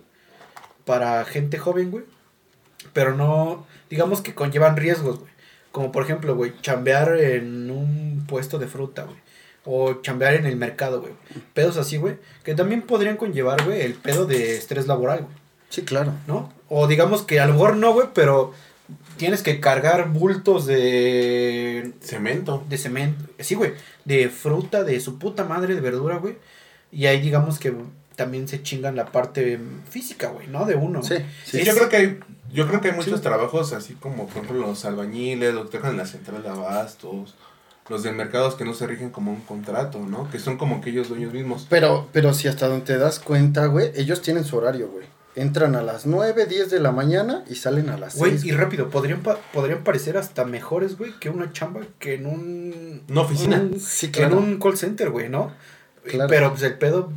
Para gente joven, güey. Pero no, digamos que conllevan riesgos, güey. Como por ejemplo, güey, chambear en un puesto de fruta, güey. O chambear en el mercado, güey. Pedos así, güey. Que también podrían conllevar, güey, el pedo de estrés laboral, güey. Sí, claro. ¿no? O digamos que a lo mejor no, güey, pero tienes que cargar bultos de Cemento. de cemento, sí, güey, de fruta, de su puta madre, de verdura, güey. Y ahí digamos que también se chingan la parte física, güey, ¿no? De uno. Sí, Sí, Es- yo creo que hay, yo creo que hay muchos Sí. trabajos así como por ejemplo los albañiles, los que trabajan en la central de abastos, los de mercados que no se rigen como un contrato, ¿no? Que son como aquellos dueños mismos. Pero, pero si hasta donde te das cuenta, güey, ellos tienen su horario, güey. Entran a las 9, 10 de la mañana y salen a las Güey, 6. y rápido, podrían, pa- podrían parecer hasta mejores, güey, que una chamba que en un... Una oficina. un- Sí, que en claro. un call center, güey, ¿no? Claro. Pero pues el pedo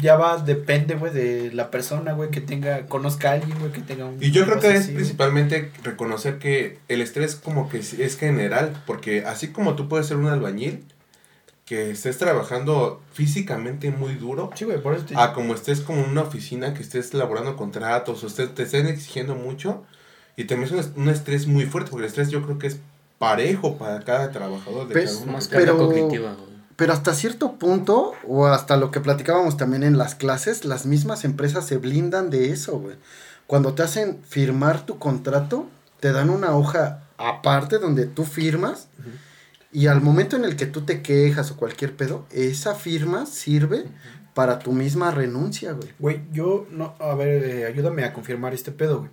ya va, depende, güey, de la persona, güey, que tenga, conozca a alguien, güey, que tenga un... Y yo creo que es así, principalmente reconocer que el estrés como que es- es general, porque así como tú puedes ser un albañil, que estés trabajando físicamente muy duro, Sí, güey, por eso te... a como estés como en una oficina, que estés elaborando contratos, o estés, te estén exigiendo mucho, y también es un, un estrés muy fuerte, porque el estrés yo creo que es parejo para cada trabajador de Pues, cada uno. Más Pero- carga cognitiva, güey. Pero hasta cierto punto, o hasta lo que platicábamos también en las clases, las mismas empresas se blindan de eso, güey. Cuando te hacen firmar tu contrato, te dan una hoja aparte donde tú firmas y al momento en el que tú te quejas o cualquier pedo, esa firma sirve para tu misma renuncia, güey. Güey, yo no, a ver, eh, ayúdame a confirmar este pedo, güey.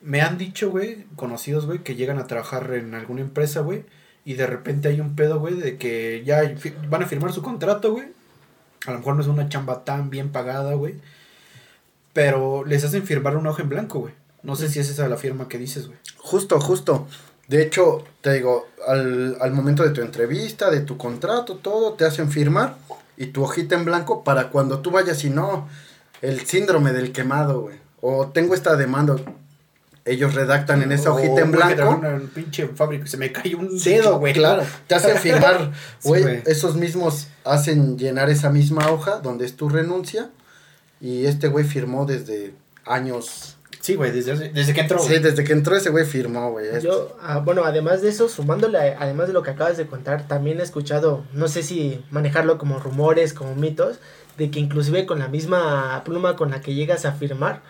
Me han dicho, güey, conocidos, güey, que llegan a trabajar en alguna empresa, güey, y de repente hay un pedo, güey, de que ya van a firmar su contrato, güey. A lo mejor no es una chamba tan bien pagada, güey. Pero les hacen firmar una hoja en blanco, güey. No sé si es esa la firma que dices, güey. Justo, justo. De hecho, te digo, al, al momento de tu entrevista, de tu contrato, todo, te hacen firmar y tu hojita en blanco para cuando tú vayas y no, el síndrome del quemado, güey. O tengo esta demanda. Ellos redactan en esa hojita en blanco. en un pinche fábrica se me cayó un Sí, dedo, güey. Claro, te hacen firmar, Sí, güey. güey. esos mismos hacen llenar esa misma hoja donde es tu renuncia. Y este güey firmó desde años. Sí, güey, desde, desde que entró. Sí, güey. desde que entró ese güey firmó, güey. Yo, ah, bueno, además de eso, sumándole, a- además de lo que acabas de contar, también he escuchado, no sé si manejarlo como rumores, como mitos, de que inclusive con la misma pluma con la que llegas a firmar,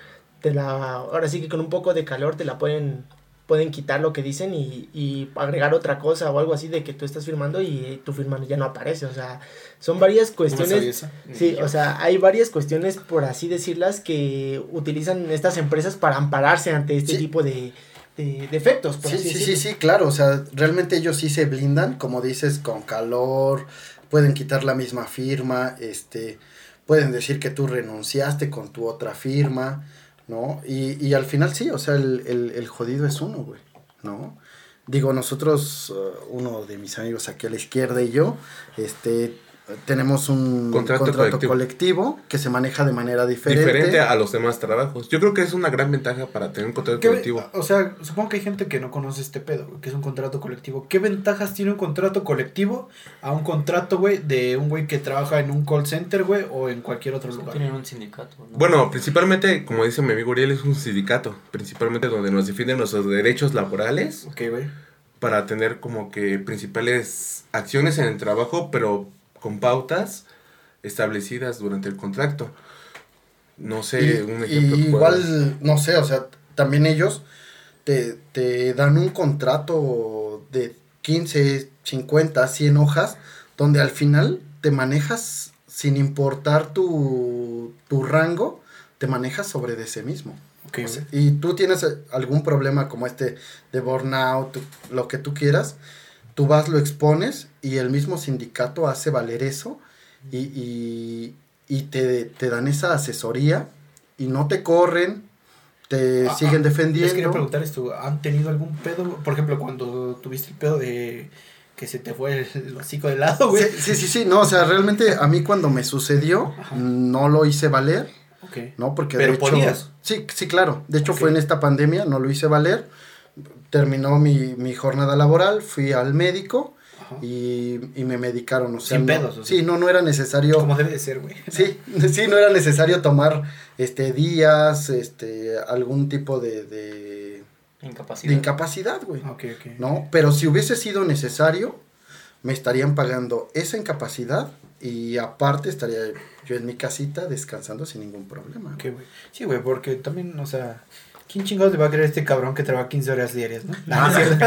te la, ahora sí que con un poco de calor te la pueden, pueden quitar lo que dicen y, y agregar otra cosa o algo así de que tú estás firmando y tu firma ya no aparece. O sea, son varias cuestiones. Sí, o sea, hay varias cuestiones, por así decirlas, que utilizan estas empresas para ampararse ante este Sí. tipo de, de defectos. por Sí, así sí, sí, sí, claro, o sea, realmente ellos sí se blindan, como dices, con calor, pueden quitar la misma firma, este, pueden decir que tú renunciaste con tu otra firma, ¿no? Y, y al final sí, o sea, el, el, el jodido es uno, güey, ¿no? Digo, nosotros, uh, uno de mis amigos aquí a la izquierda y yo, este, tenemos un Contrato contrato, colectivo. colectivo. que se maneja de manera diferente. Diferente a los demás trabajos. Yo creo que es una gran ventaja para tener un contrato ¿Qué- colectivo. O sea, supongo que hay gente que no conoce este pedo, que es un contrato colectivo. ¿Qué ventajas tiene un contrato colectivo a un contrato, güey, de un güey que trabaja en un call center, güey, o en cualquier otro lugar? Tienen un sindicato. ¿no? Bueno, principalmente, como dice mi amigo Uriel, es un sindicato. Principalmente donde nos defienden nuestros derechos laborales Ok, güey. para tener como que principales acciones en el trabajo, pero con pautas establecidas durante el contrato. No sé, Y- un ejemplo. igual, no sé, o sea, también ellos te, te dan un contrato de 15, 50, 100 hojas, donde al final te manejas sin importar tu, tu rango, te manejas sobre de ese mismo. O sea, y tú tienes eh, algún problema como este de burnout, lo que tú quieras, tú vas, lo expones y el mismo sindicato hace valer eso y, y, y te, te dan esa asesoría y no te corren, te Ah, siguen ah, defendiendo. Les quería preguntar esto, ¿han tenido algún pedo? Por ejemplo, cuando tuviste el pedo de que se te fue el, hocico de lado, güey. Sí, sí, sí, sí, no, o sea, realmente a mí cuando me sucedió, Ajá. no lo hice valer, Ok. ¿no? Porque Pero de hecho, podías. Sí, sí, claro. De hecho fue en esta pandemia, no lo hice valer. Terminó mi, mi jornada laboral, fui al médico y, y me medicaron. O sea, Sin no- pedos, o sea. Sí, no, no era necesario. Como debe de ser, güey. Sí, sí, no era necesario tomar este días, este, algún tipo de, de, Incapacidad. de incapacidad, güey. Ok, ok. ¿No? Pero si hubiese sido necesario, me estarían pagando esa incapacidad y aparte estaría yo en mi casita descansando sin ningún problema. Ok, güey. Sí, güey, porque también, o sea, ¿quién chingados le va a creer a este cabrón que trabaja 15 horas diarias, no? Ah, No, es cierto.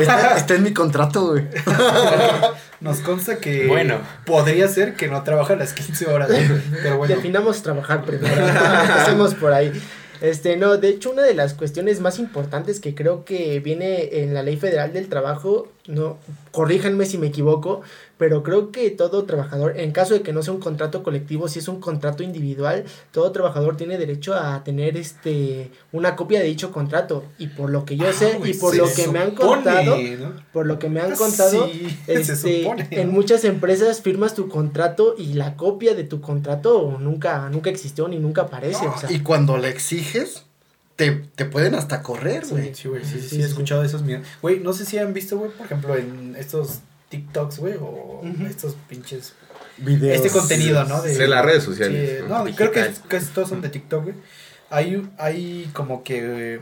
Está, está en mi contrato, güey. Nos consta que Bueno. podría ser que no trabaja las 15 horas, güey, pero bueno. Definamos trabajar primero. Empecemos por ahí. Este, no, de hecho, una de las cuestiones más importantes que creo que viene en la Ley Federal del Trabajo, no, corríjanme si me equivoco, pero creo que todo trabajador, en caso de que no sea un contrato colectivo, si es un contrato individual, todo trabajador tiene derecho a tener este una copia de dicho contrato. Y por lo que yo Ah, sé, y por lo que me han contado, ¿no? por lo que me han contado, Sí, este, supone, en muchas empresas firmas tu contrato y la copia de tu contrato nunca, nunca existió ni nunca aparece. No, o sea, y cuando le exiges, te, te pueden hasta correr, güey. Sí, güey, sí, sí, Sí, sí, sí, he escuchado de esos mierdas. Güey, no sé si han visto, güey, por ejemplo, en estos TikToks, güey, o estos pinches... Videos. Este contenido, ¿no? De las redes sociales, Sí, ¿no? no, creo que casi todos son de TikTok, güey. Hay, hay como que... eh,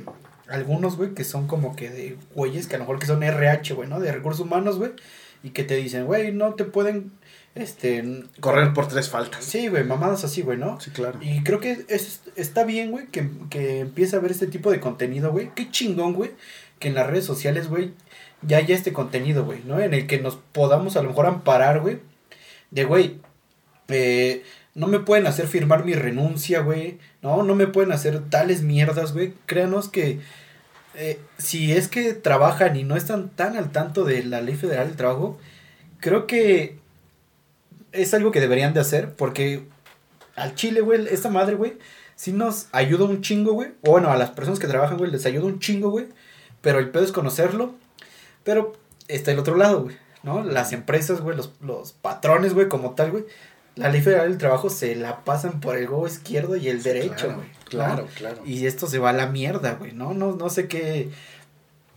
algunos, güey, que son como que de güeyes que a lo mejor que son RH, güey, ¿no? De recursos humanos, güey. Y que te dicen, güey, no te pueden, este... Correr por tres faltas. Sí, güey, mamadas así, güey, ¿no? Sí, claro. Y creo que es, está bien, güey, que, que empiece a ver este tipo de contenido, güey. Qué chingón, güey, que en las redes sociales, güey, ya haya este contenido, güey, ¿no? En el que nos podamos a lo mejor amparar, güey. De, güey, eh, no me pueden hacer firmar mi renuncia, güey. No, no me pueden hacer tales mierdas, güey. Créanos que eh, si es que trabajan y no están tan al tanto de la ley federal del trabajo, creo que es algo que deberían de hacer porque al chile, güey, esta madre, güey, sí nos ayuda un chingo, güey. O bueno, a las personas que trabajan, güey, les ayuda un chingo, güey. Pero el pedo es conocerlo. Pero está el otro lado, güey, ¿no? Las empresas, güey, los, los patrones, güey, como tal, güey. La ley federal del trabajo se la pasan por el huevo izquierdo y el derecho, Claro, güey. ¿no? Claro, claro. Y esto se va a la mierda, güey, ¿no? No, no sé qué.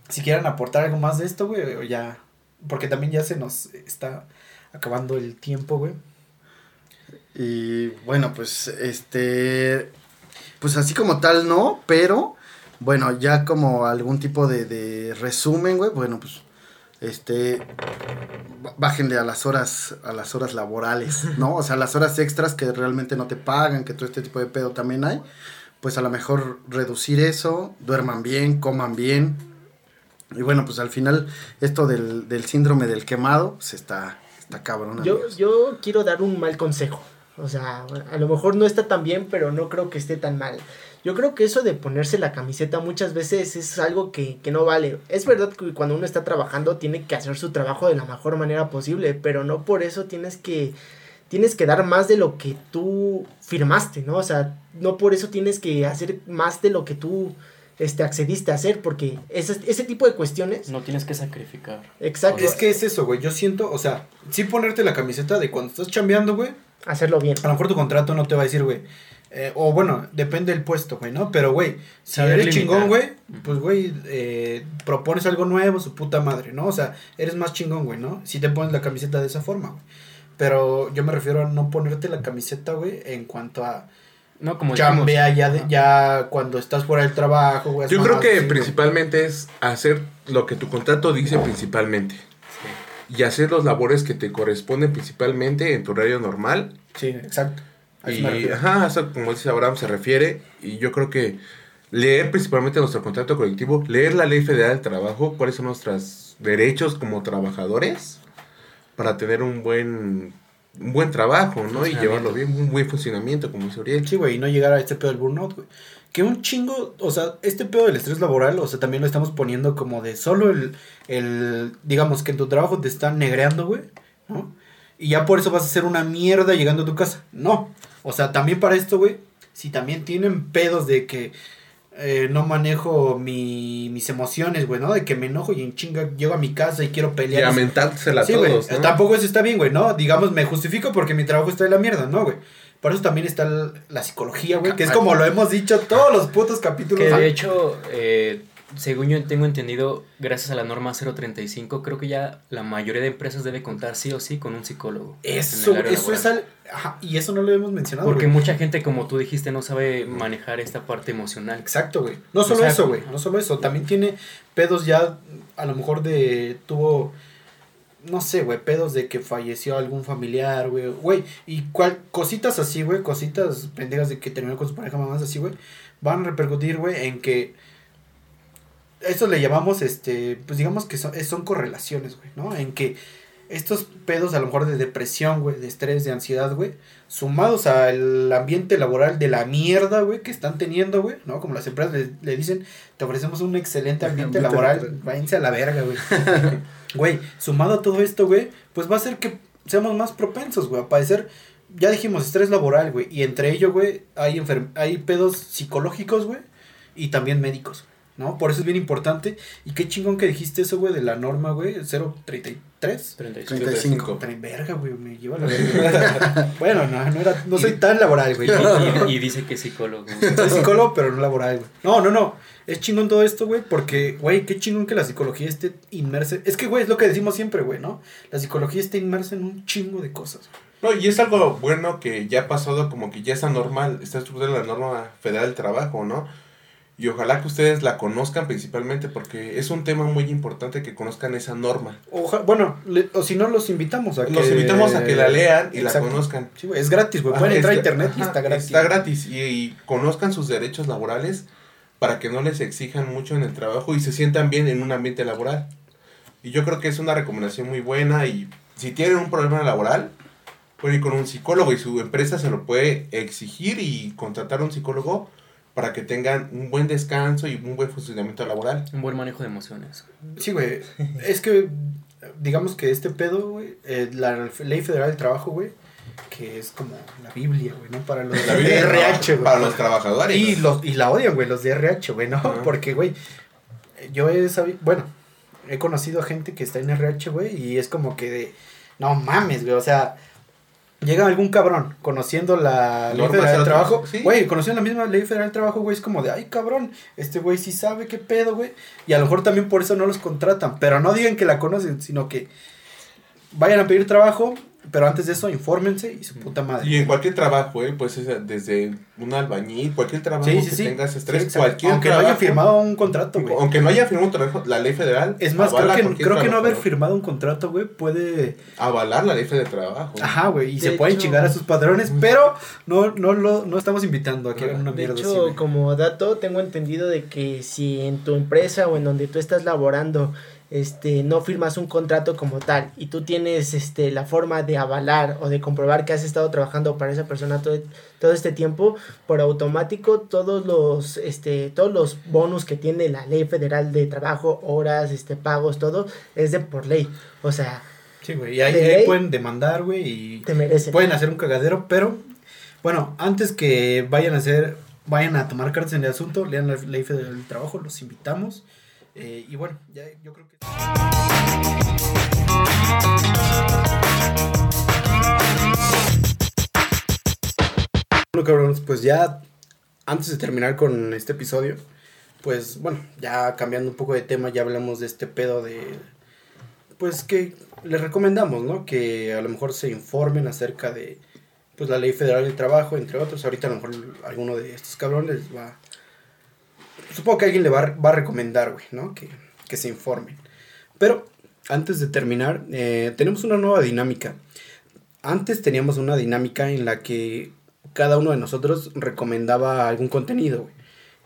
Si quieran aportar algo más de esto, güey, o ya. Porque también ya se nos está acabando el tiempo, güey. Y bueno, pues este, pues así como tal no, pero bueno, ya como algún tipo de, de resumen, güey, bueno, pues este, bájenle a las horas, a las horas laborales, ¿no? O sea, las horas extras que realmente no te pagan, que todo este tipo de pedo también hay, pues a lo mejor reducir eso, duerman bien, coman bien. Y bueno, pues al final esto del, del síndrome del quemado, pues está, está cabrón. yo, amigos. yo quiero dar un mal consejo. O sea, a lo mejor no está tan bien, pero no creo que esté tan mal. Yo creo que eso de ponerse la camiseta muchas veces es algo que, que no vale. Es verdad que cuando uno está trabajando tiene que hacer su trabajo de la mejor manera posible, pero no por eso tienes que tienes que dar más de lo que tú firmaste, ¿no? O sea, no por eso tienes que hacer más de lo que tú este, accediste a hacer, porque ese, ese tipo de cuestiones... No tienes que sacrificar. Exacto. Es que es eso, güey. Yo siento, o sea, sí ponerte la camiseta de cuando estás chambeando, güey. Hacerlo bien. A lo mejor tu contrato no te va a decir, güey. Eh, o bueno, depende del puesto, güey, ¿no? Pero, güey, si Saber eres limitar. chingón, güey, pues, güey, eh, propones algo nuevo, su puta madre, ¿no? O sea, eres más chingón, güey, ¿no? Si te pones la camiseta de esa forma, güey. Pero yo me refiero a no ponerte la camiseta, güey, en cuanto a No, como chambea ya, de- ya cuando estás fuera del trabajo, güey. Yo creo que así, güey. principalmente es hacer lo que tu contrato dice principalmente. Sí. Y hacer los labores que te corresponden principalmente en tu horario normal. Sí, exacto. Y, ajá, eso como dice Abraham se refiere. Y yo creo que leer principalmente nuestro contrato colectivo, leer la ley federal del trabajo, cuáles son nuestros derechos como trabajadores para tener un buen un buen trabajo, ¿no? Y llevarlo bien, un buen funcionamiento, como dice Uriel. Sí, güey, y no llegar a este pedo del burnout, güey. Que un chingo, o sea, este pedo del estrés laboral, o sea, también lo estamos poniendo como de solo el, el digamos que en tu trabajo te están negreando, güey, ¿no? Y ya por eso vas a ser una mierda llegando a tu casa. No. O sea, también para esto, güey, si también tienen pedos de que eh, no manejo mi, mis emociones, güey, ¿no? De que me enojo y en chinga llego a mi casa y quiero Y pelear. a mentársela a Sí, güey. todos, ¿no? Tampoco eso está bien, güey, ¿no? Digamos, me justifico porque mi trabajo está de la mierda, ¿no, güey? Por eso también está la psicología, güey, que es como lo hemos dicho todos los putos capítulos. Que Ah, de hecho, eh, según yo tengo entendido, gracias a la norma 035, creo que ya la mayoría de empresas debe contar sí o sí con un psicólogo. Eso, eso es al... Ajá, y eso no lo hemos mencionado, Porque güey. mucha gente, como tú dijiste, no sabe manejar esta parte emocional. Exacto, güey. No solo Exacto. eso, güey. No solo eso. También tiene pedos ya, a lo mejor de... Tuvo... No sé, güey, pedos de que falleció algún familiar, güey. Güey, y cual, cositas así, güey, cositas pendejas de que terminó con su pareja, mamás así, güey, van a repercutir, güey, en que... Eso le llamamos, este, pues digamos que son, son correlaciones, güey, ¿no? En que estos pedos a lo mejor de depresión, güey, de estrés, de ansiedad, güey, sumados al ambiente laboral de la mierda, güey, que están teniendo, güey, ¿no? Como las empresas le, le dicen, te ofrecemos un excelente ambiente laboral, váyanse a la verga, güey. Güey, sumado a todo esto, güey, pues va a hacer que seamos más propensos, güey, a padecer, ya dijimos, estrés laboral, güey, y entre ello, güey, hay, enfer- hay pedos psicológicos, güey, y también médicos, ¿no? Por eso es bien importante, y qué chingón que dijiste eso, güey, de la norma, güey, 033. 35. 35. Traen verga, güey, me lleva la verga. bueno, no, no, era, no soy tan laboral, güey. Y, y- y dice que es psicólogo. Soy psicólogo, pero no laboral, güey. No, no, no. Es chingón todo esto, güey, porque, güey, qué chingón que la psicología esté inmersa. Es que, güey, es lo que decimos siempre, güey, ¿no? La psicología está inmersa en un chingo de cosas. No, y es algo bueno que ya ha pasado, como que ya está normal, está estructurada la norma federal del trabajo, ¿no? Y ojalá que ustedes la conozcan principalmente porque es un tema muy importante que conozcan esa norma. Oja- bueno, le- o si no, los invitamos a que... Los invitamos a que la lean y Exacto. la conozcan. Sí, es gratis, güey. Pueden entrar a internet y está gratis. Está gratis y, y conozcan sus derechos laborales para que no les exijan mucho en el trabajo y se sientan bien en un ambiente laboral. Y yo creo que es una recomendación muy buena y si tienen un problema laboral, pueden ir con un psicólogo y su empresa se lo puede exigir y contratar a un psicólogo para que tengan un buen descanso y un buen funcionamiento laboral. Un buen manejo de emociones. Sí, güey. Es que, digamos que este pedo, güey, eh, la Ley Federal del Trabajo, güey, que es como la Biblia, güey, ¿no? Para los La de vida del RH, trabajo güey. para los trabajadores. Y, los, y la odian, güey, los de RH, güey, ¿no? Porque, güey, yo he sabido, bueno, he conocido a gente que está en RH, güey, y es como que de, no mames, güey, o sea, llega algún cabrón conociendo la ley federal del trabajo, sí. güey, conociendo la misma ley federal del trabajo, güey, es como de, ay, cabrón, este güey sí sabe qué pedo, güey, y a lo mejor también por eso no los contratan, pero no digan que la conocen, sino que vayan a pedir trabajo, pero antes de eso, infórmense y su puta madre. Y en cualquier trabajo, ¿eh? pues es desde un albañil, cualquier trabajo Sí, sí, que sí. tengas estrés, cualquier Aunque no trabajo, haya firmado un contrato, güey. aunque no haya firmado un trabajo, la ley federal Es más, creo que, cualquier creo que no haber firmado un contrato, güey, puede... avalar la ley federal de trabajo. Ajá, güey, y De se pueden chingar a sus padrones, pero no, no, lo, no estamos invitando a que hagan una De mierda así, hecho, como dato, tengo entendido de que si en tu empresa o en donde tú estás laborando, este, no firmas un contrato como tal y tú tienes, este, la forma de avalar o de comprobar que has estado trabajando para esa persona todo, todo este tiempo, por automático todos los, este, todos los bonus que tiene la ley federal de trabajo, horas, este, pagos, todo, es de por ley. O sea, Sí, güey. Y ahí, De ahí pueden demandar, güey, y te merecen. pueden hacer un cagadero, pero bueno, antes que vayan a hacer, vayan a tomar cartas en el asunto, lean la ley federal del trabajo, los invitamos. Eh, y bueno, ya yo creo que... Bueno, cabrones, pues ya antes de terminar con este episodio, pues bueno, ya cambiando un poco de tema, ya hablamos de este pedo de pues que les recomendamos, ¿no? Que a lo mejor se informen acerca de pues la ley federal del trabajo, entre otros. Ahorita a lo mejor alguno de estos cabrones va supongo que alguien le va, a- va a recomendar, güey, ¿no? Que, que se informen. Pero antes de terminar, eh, tenemos una nueva dinámica. Antes teníamos una dinámica en la que cada uno de nosotros recomendaba algún contenido, güey.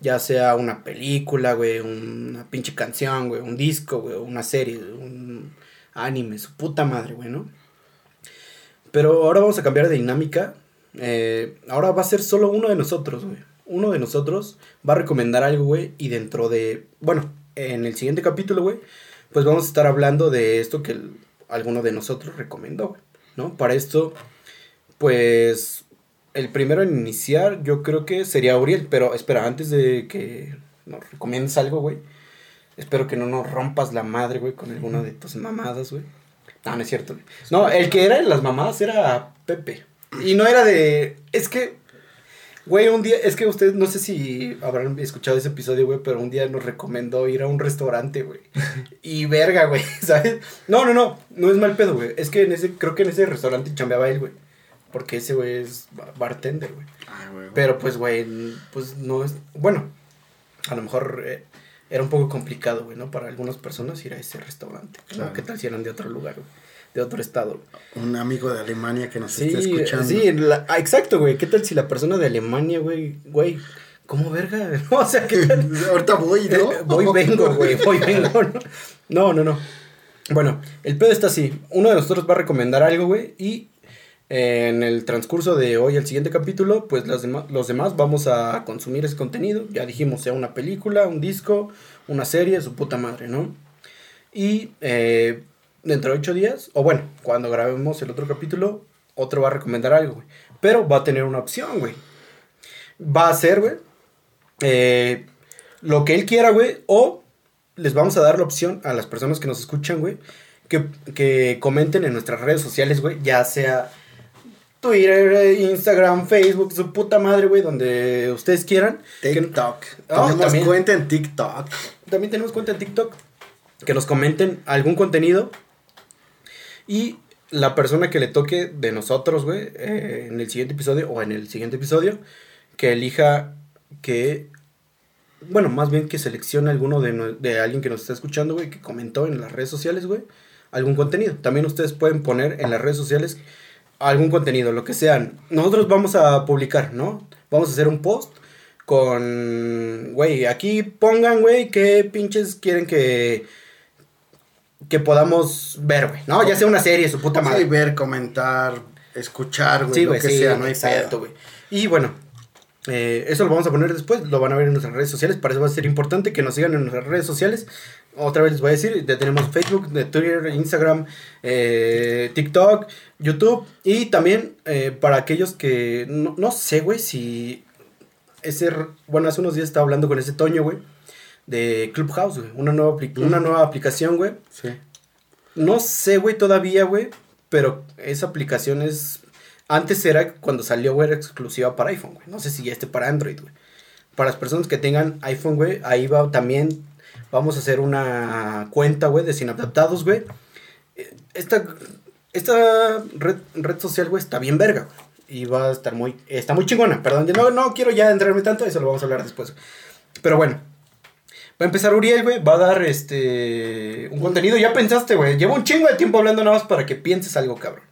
Ya sea una película, güey, una pinche canción, güey, un disco, güey, una serie, un anime, su puta madre, güey, ¿no? Pero ahora vamos a cambiar de dinámica. Eh, ahora va a ser solo uno de nosotros, güey. Uno de nosotros va a recomendar algo, güey, y dentro de, bueno, en el siguiente capítulo, güey, pues vamos a estar hablando de esto que alguno de nosotros recomendó, güey, ¿no? Para esto, pues, el primero en iniciar yo creo que sería Uriel, pero espera, antes de que nos recomiendes algo, güey, espero que no nos rompas la madre, güey, con alguna de tus mamadas, güey. No, no es cierto. No, el que era de las mamadas era Pepe. Y no era de, es que, güey, un día, es que ustedes, no sé si habrán escuchado ese episodio, güey, pero un día nos recomendó ir a un restaurante, güey. Y verga, güey, ¿sabes? No, no, no, no es mal pedo, güey. Es que en ese, creo que en ese restaurante chambeaba él, güey. Porque ese güey es ba- bartender, güey. Ay, güey. Pero pues, güey, pues no es. Bueno, a lo mejor eh, era un poco complicado, güey, ¿no? Para algunas personas ir a ese restaurante. ¿no? Claro. ¿Qué tal si eran de otro lugar, güey? De otro estado. Un amigo de Alemania que nos Sí, está escuchando. sí, la- ah, exacto, güey. ¿Qué tal si la persona de Alemania, güey, güey, ¿cómo verga? o sea, ¿qué tal? Ahorita voy, ¿no? Eh, voy, vengo, güey, voy, vengo, ¿no? No, no, no. Bueno, el pedo está así. Uno de nosotros va a recomendar algo, güey, y eh, en el transcurso de hoy, el siguiente capítulo, pues las dema- los demás vamos a consumir ese contenido. Ya dijimos, sea una película, un disco, una serie, su puta madre, ¿no? Y eh, dentro de ocho días, o bueno, cuando grabemos el otro capítulo, otro va a recomendar algo, güey. Pero va a tener una opción, güey. Va a ser, güey, eh, lo que él quiera, güey, o les vamos a dar la opción a las personas que nos escuchan, güey, que, que comenten en nuestras redes sociales, güey, ya sea Twitter, Instagram, Facebook, su puta madre, güey, donde ustedes quieran. Que- TikTok. Ah, Tenemos también. cuenta en TikTok. también tenemos cuenta en TikTok. Que nos comenten algún contenido. Y la persona que le toque de nosotros, güey, eh, en el siguiente episodio o en el siguiente episodio, que elija que. Bueno, más bien que seleccione alguno de, de alguien que nos está escuchando, güey, que comentó en las redes sociales, güey, algún contenido. También ustedes pueden poner en las redes sociales algún contenido, lo que sean. Nosotros vamos a publicar, ¿no? Vamos a hacer un post con, güey, aquí pongan, güey, qué pinches quieren que que podamos ver, güey, ¿no? Ya sea una serie, su puta Sí, madre. ver, comentar, escuchar, güey, Sí, lo que sí, sea, no hay exacto, güey. Y bueno, eh, eso lo vamos a poner después, lo van a ver en nuestras redes sociales, para eso va a ser importante que nos sigan en nuestras redes sociales. Otra vez les voy a decir, ya tenemos Facebook, Twitter, Instagram, eh, TikTok, YouTube y también eh, para aquellos que no, no sé, güey, si ese, bueno, hace unos días estaba hablando con ese Toño, güey, de Clubhouse, güey, una nueva, apli- una nueva aplicación, güey. Sí. No sé, güey, todavía, güey. Pero esa aplicación es. Antes era cuando salió, güey, era exclusiva para iPhone, güey. No sé si ya esté para Android, güey. Para las personas que tengan iPhone, güey, ahí va también. Vamos a hacer una cuenta, güey, de sin adaptados, güey. Esta, esta red, red social, güey, está bien verga, güey. Y va a estar muy. Está muy chingona, perdón. No, no quiero ya entrarme tanto, eso lo vamos a hablar después. Pero bueno. Va a empezar Uriel, güey. Va a dar este. Un contenido. Ya pensaste, güey. Llevo un chingo de tiempo hablando nada más para que pienses algo, cabrón.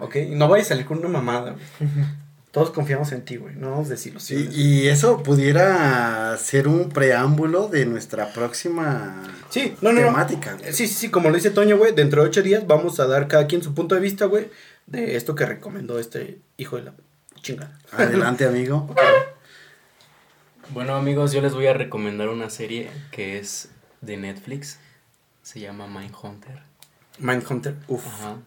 ¿Ok? Y no vayas a salir con una mamada, güey. Todos confiamos en ti, güey. No vamos a decirlo. Sí, y eso pudiera ser un preámbulo de nuestra próxima Sí, no, no, temática. Sí, sí, sí. Como lo dice Toño, güey. Dentro de ocho días vamos a dar cada quien su punto de vista, güey. De esto que recomendó este hijo de la chingada. Adelante, amigo. Bueno amigos, yo les voy a recomendar una serie que es de Netflix. Se llama Mindhunter. Mindhunter, uff. Ajá.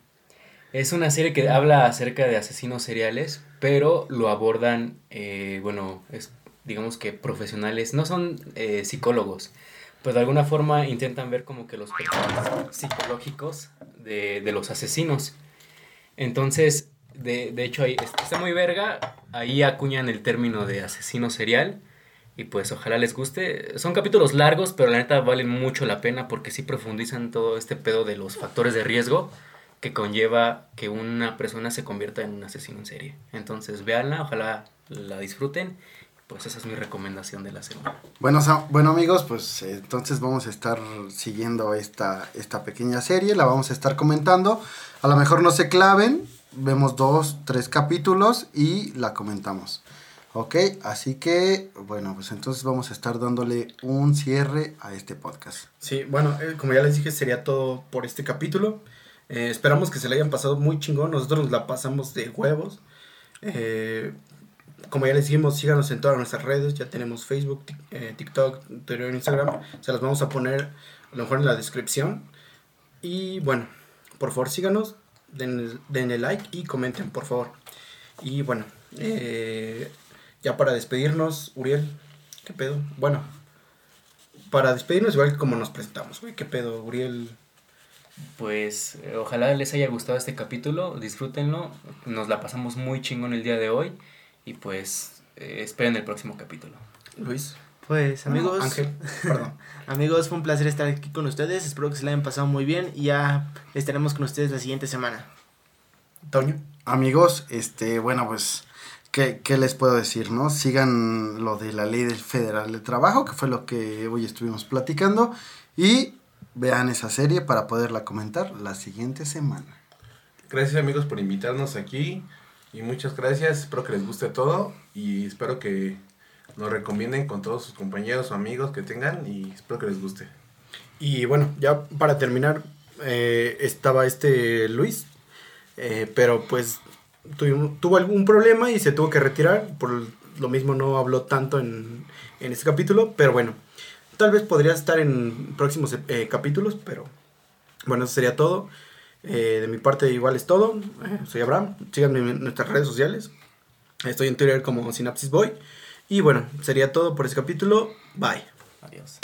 Es una serie que habla acerca de asesinos seriales, pero lo abordan, eh, bueno, es, digamos que profesionales, no son eh, psicólogos, pues de alguna forma intentan ver como que los perfiles psicológicos de, de los asesinos. Entonces, de, de hecho, ahí está muy verga, ahí acuñan el término de asesino serial. Y pues ojalá les guste. Son capítulos largos, pero la neta valen mucho la pena porque sí profundizan todo este pedo de los factores de riesgo que conlleva que una persona se convierta en un asesino en serie. Entonces, véanla, ojalá la disfruten. Pues esa es mi recomendación de la semana. Bueno, bueno amigos, pues eh, entonces vamos a estar siguiendo esta, esta pequeña serie, la vamos a estar comentando. A lo mejor no se claven, vemos dos, tres capítulos y la comentamos. Ok, así que bueno, pues entonces vamos a estar dándole un cierre a este podcast. Sí, bueno, eh, como ya les dije, sería todo por este capítulo. Eh, esperamos que se le hayan pasado muy chingón. Nosotros nos la pasamos de huevos. Eh, como ya les dijimos, síganos en todas nuestras redes. Ya tenemos Facebook, Tik- TikTok, Twitter, Instagram. Se las vamos a poner a lo mejor en la descripción. Y bueno, por favor síganos, den, denle like y comenten, por favor. Y bueno, eh, ya para despedirnos, Uriel, ¿qué pedo? Bueno, para despedirnos, igual que como nos presentamos, güey. ¿Qué pedo, Uriel? Pues eh, ojalá les haya gustado este capítulo, disfrútenlo, nos la pasamos muy chingón el día de hoy y pues eh, esperen el próximo capítulo. Luis. Pues amigos, No, Ángel, perdón. amigos, fue un placer estar aquí con ustedes. Espero que se la hayan pasado muy bien y ya estaremos con ustedes la siguiente semana. Toño. Amigos, este, bueno, pues, ¿qué, qué les puedo decir, no? Sigan lo de la ley del federal del trabajo, que fue lo que hoy estuvimos platicando, y vean esa serie para poderla comentar la siguiente semana. Gracias amigos por invitarnos aquí y muchas gracias, espero que les guste todo y espero que nos recomienden con todos sus compañeros o amigos que tengan y espero que les guste. Y bueno, ya para terminar, eh, estaba este Luis, eh, pero pues tuvo algún problema y se tuvo que retirar, por lo mismo no habló tanto en, en este capítulo, pero bueno, tal vez podría estar en próximos eh, capítulos, pero bueno, eso sería todo. Eh, de mi parte igual es todo, Eh, soy Abraham, síganme en nuestras redes sociales, estoy en Twitter como Synapsis Boy, y bueno, sería todo por este capítulo, bye. Adiós.